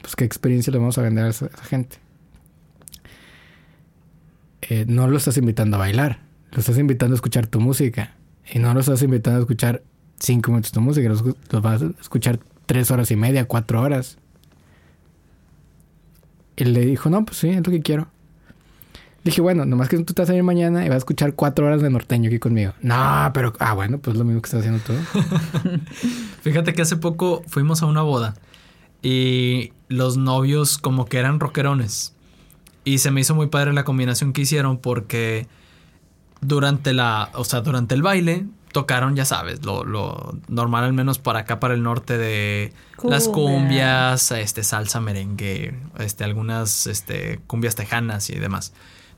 pues qué experiencia le vamos a vender a esa, gente. Eh, no lo estás invitando a bailar. Lo estás invitando a escuchar tu música. Y no lo estás invitando a escuchar cinco minutos de música, los, vas a escuchar tres horas y media, cuatro horas. Y le dijo, no, pues sí, es lo que quiero. Dije, bueno, nomás que tú te vas a ir mañana y vas a escuchar cuatro horas de norteño aquí conmigo. No, pero, ah, bueno, pues lo mismo que estás haciendo tú. Fíjate que hace poco fuimos a una boda y los novios como que eran rockerones. Y se me hizo muy padre la combinación que hicieron porque durante la, o sea, durante el baile tocaron, ya sabes, lo, lo normal al menos para acá, para el norte de las cumbias, este, salsa, merengue, este, algunas este, cumbias tejanas y demás.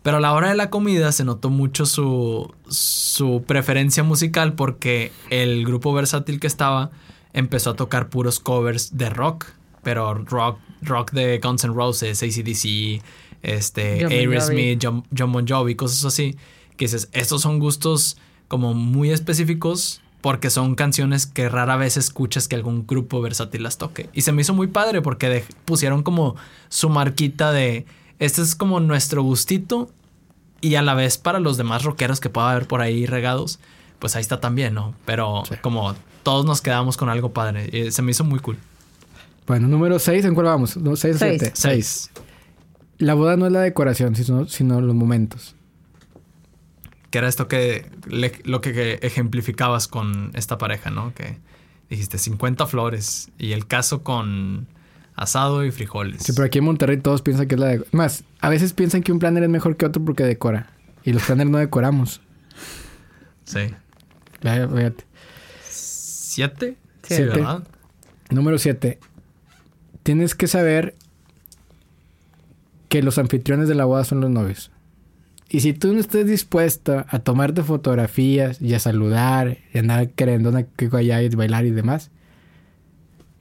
Pero a la hora de la comida se notó mucho su, su preferencia musical porque el grupo versátil que estaba empezó a tocar puros covers de rock, pero rock, rock de Guns N' Roses, ACDC, este, Aerosmith, John, John Bon Jovi, cosas así. Que dices, estos son gustos como muy específicos porque son canciones que rara vez escuchas que algún grupo versátil las toque. Y se me hizo muy padre porque pusieron como su marquita de, este es como nuestro gustito y a la vez para los demás rockeros que pueda haber por ahí regados, pues ahí está también, ¿no? Pero como todos nos quedamos con algo padre. y se me hizo muy cool. Bueno, número 6, ¿en cuál vamos? ¿6 o Seis. 7? Seis. La boda no es la decoración, sino, sino los momentos. Que era esto que le- lo que, que ejemplificabas con esta pareja, ¿no? Que dijiste 50 flores y el caso con asado y frijoles. Sí, pero aquí en Monterrey todos piensan que es la de... Más, a veces piensan que un planner es mejor que otro porque decora. Y los planners no decoramos. Sí. Vaya- Fíjate. ¿Siete? Sí, Siete. ¿verdad? Número 7. Tienes que saber que los anfitriones de la boda son los novios. Y si tú no estés dispuesto a tomarte fotografías y a saludar y andar queriendo que allá y bailar y demás,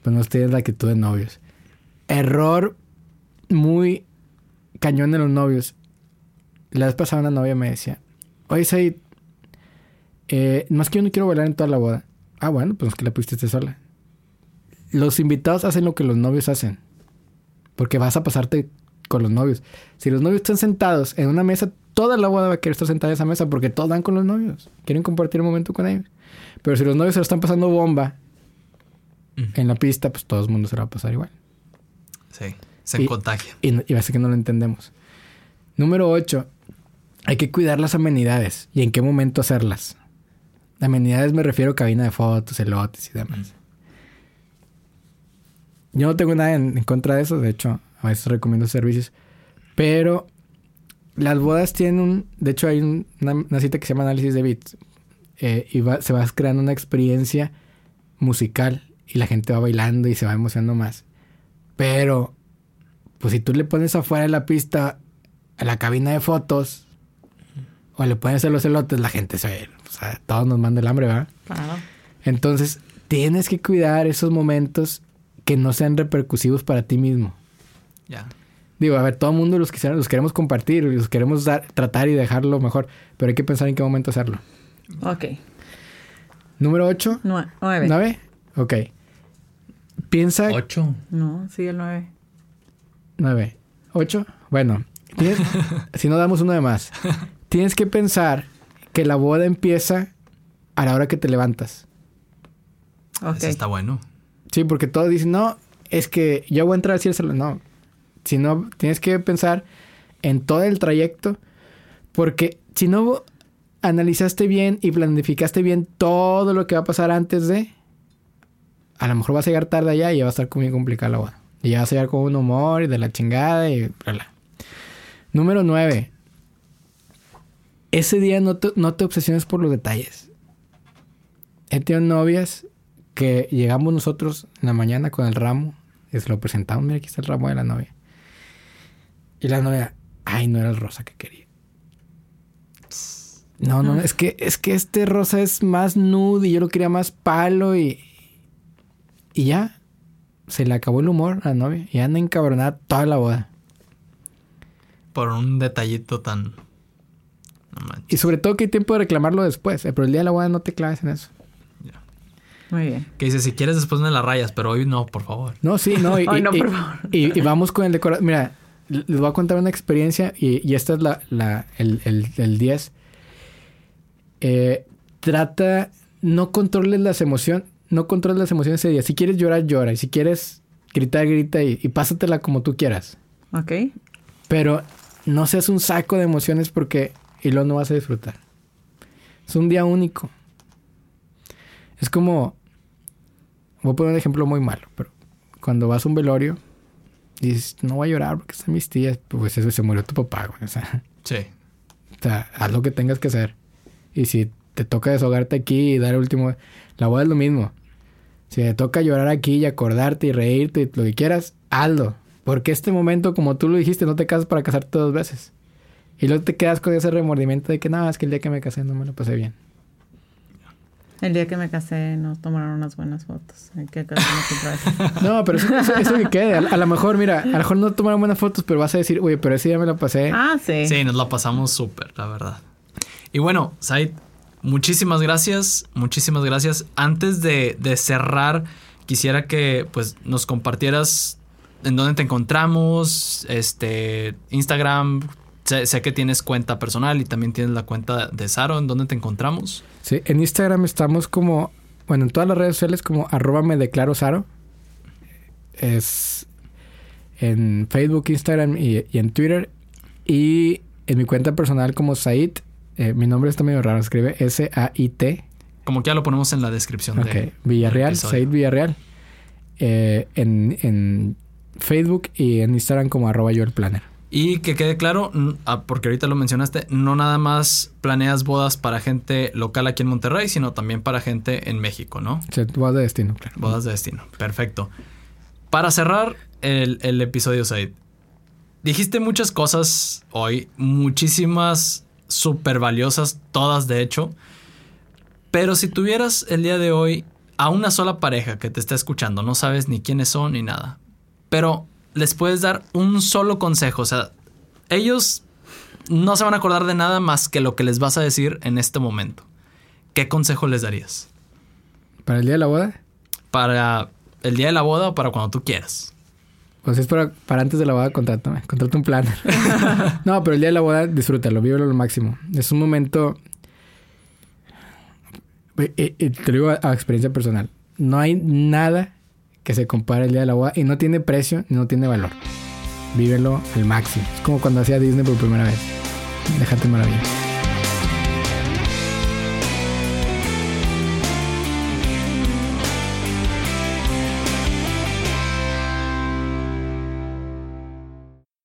pues no tienes la actitud de novios. Error muy cañón de los novios. La vez pasada una novia me decía, oye Said, eh, más que yo no quiero bailar en toda la boda. Ah, bueno, pues es que la pusiste sola los invitados hacen lo que los novios hacen. Porque vas a pasarte con los novios. Si los novios están sentados en una mesa, toda la boda va a querer estar sentada en esa mesa porque todos van con los novios. Quieren compartir un momento con ellos. Pero si los novios se lo están pasando bomba en la pista, pues todo el mundo se lo va a pasar igual. Sí. Se Y- contagia. Y, y ser que no lo entendemos. Número 8. Hay que cuidar las amenidades. ¿Y en qué momento hacerlas? Amenidades me refiero a cabina de fotos, elotes y demás. Yo no tengo nada en, en contra de eso. De hecho, a veces recomiendo servicios. Pero las bodas tienen un... De hecho, hay un- una, una cita que se llama análisis de bits. Eh, y va- se va creando una experiencia musical. Y la gente va bailando y se va emocionando más. Pero pues si tú le pones afuera de la pista a la cabina de fotos o le pones a los elotes, la gente se o sea, todos nos manda el hambre, ¿verdad? Claro. Entonces, tienes que cuidar esos momentos que no sean repercusivos para ti mismo. Ya. Digo, a ver, todo el mundo los, quisiera- los queremos compartir, los queremos dar, tratar y dejarlo mejor, pero hay que pensar en qué momento hacerlo. Ok. Número 8, Nue- nueve. 9, ok. Piensa Ocho. No, sí, el nueve. 9. 8. Bueno, tienes- si no damos uno de más. Tienes que pensar que la boda empieza a la hora que te levantas. Ese está bueno. Sí, porque todos dicen, no, es que yo voy a entrar al salón. No. Si no, tienes que pensar en todo el trayecto. Porque si no analizaste bien y planificaste bien todo lo que va a pasar antes de, a lo mejor vas a llegar tarde allá y ya va a estar muy complicada la boda. Y ya vas a llegar con un humor y de la chingada y bla, bla. Número 9. Ese día no te, no te obsesiones por los detalles. He tenido novias que llegamos nosotros en la mañana con el ramo y se lo presentamos. Mira, aquí está el ramo de la novia. Y la novia, ay, no era el rosa que quería. No, no, es que, es que este rosa es más nude y yo lo quería más palo y. Y ya. Se le acabó el humor a la novia y anda encabronada toda la boda. Por un detallito tan. No manches. Y sobre todo que hay tiempo de reclamarlo después. eh, Pero el día de la boda no te claves en eso. Muy bien. Que dice, si quieres después me la rayas, pero hoy no, por favor. No, sí, no. Y, Ay, no, y- por favor. y- y vamos con el decorado. Mira, les voy a contar una experiencia y, y esta es la, la- el, el, el 10. Eh, trata, no controles las emociones, no controles las emociones ese día. Si quieres llorar, llora. Y si quieres gritar, grita y, y pásatela como tú quieras. Ok. Pero no seas un saco de emociones porque y luego no vas a disfrutar. Es un día único. Es como, voy a poner un ejemplo muy malo, pero cuando vas a un velorio y dices, no voy a llorar porque están mis tías, pues eso se murió tu papá, güey. O sea, Sí. o sea, haz lo que tengas que hacer. Y si te toca desahogarte aquí y dar el último, la boda es lo mismo. Si te toca llorar aquí y acordarte y reírte y lo que quieras, hazlo. Porque este momento, como tú lo dijiste, no te casas para casarte dos veces. Y luego te quedas con ese remordimiento de que nada, es que el día que me casé no me lo pasé bien. El día que me casé no tomaron unas buenas fotos. Hay que No, pero eso, eso, eso que quede. A, a, lo mejor, mira, a lo mejor no tomaron buenas fotos, pero vas a decir, oye, pero ese día me lo pasé. Ah, sí. Sí, nos la pasamos súper, la verdad. Y bueno, Said, muchísimas gracias. Muchísimas gracias. Antes de, de cerrar, quisiera que pues nos compartieras en dónde te encontramos, este, Instagram, Sé, que tienes cuenta personal y también tienes la cuenta de Saro. ¿En dónde te encontramos? Sí, en Instagram estamos como, bueno, en todas las redes sociales como arroba me declaro Saro. Es en Facebook, Instagram y, en Twitter. Y en mi cuenta personal como Said. Eh, mi nombre está medio raro, escribe S-A-I-T. Como que ya lo ponemos en la descripción Ok, Villarreal, Said Villarreal. Eh, en, en Facebook y en Instagram como arroba yo el planner. Y que quede claro, ah, porque ahorita lo mencionaste, no nada más planeas bodas para gente local aquí en Monterrey, sino también para gente en México, ¿no? Sí, bodas de destino, claro. Bodas de destino, perfecto. Para cerrar el, el episodio, Said, dijiste muchas cosas hoy, muchísimas súper valiosas, todas de hecho. Pero si tuvieras el día de hoy a una sola pareja que te está escuchando, no sabes ni quiénes son ni nada, pero les puedes dar un solo consejo. O sea, ellos no se van a acordar de nada más que lo que les vas a decir en este momento. ¿Qué consejo les darías? ¿Para el día de la boda? Para el día de la boda o para cuando tú quieras. Pues es para, para antes de la boda, contrátame. Contrata un plan. no, pero el día de la boda, disfrútalo, vívelo al máximo. Es un momento. Eh, eh, te lo digo a experiencia personal. No hay nada que se compara el día de la boda y no tiene precio no tiene valor. Vívelo al máximo. Es como cuando hacía Disney por primera vez. Déjate maravillar.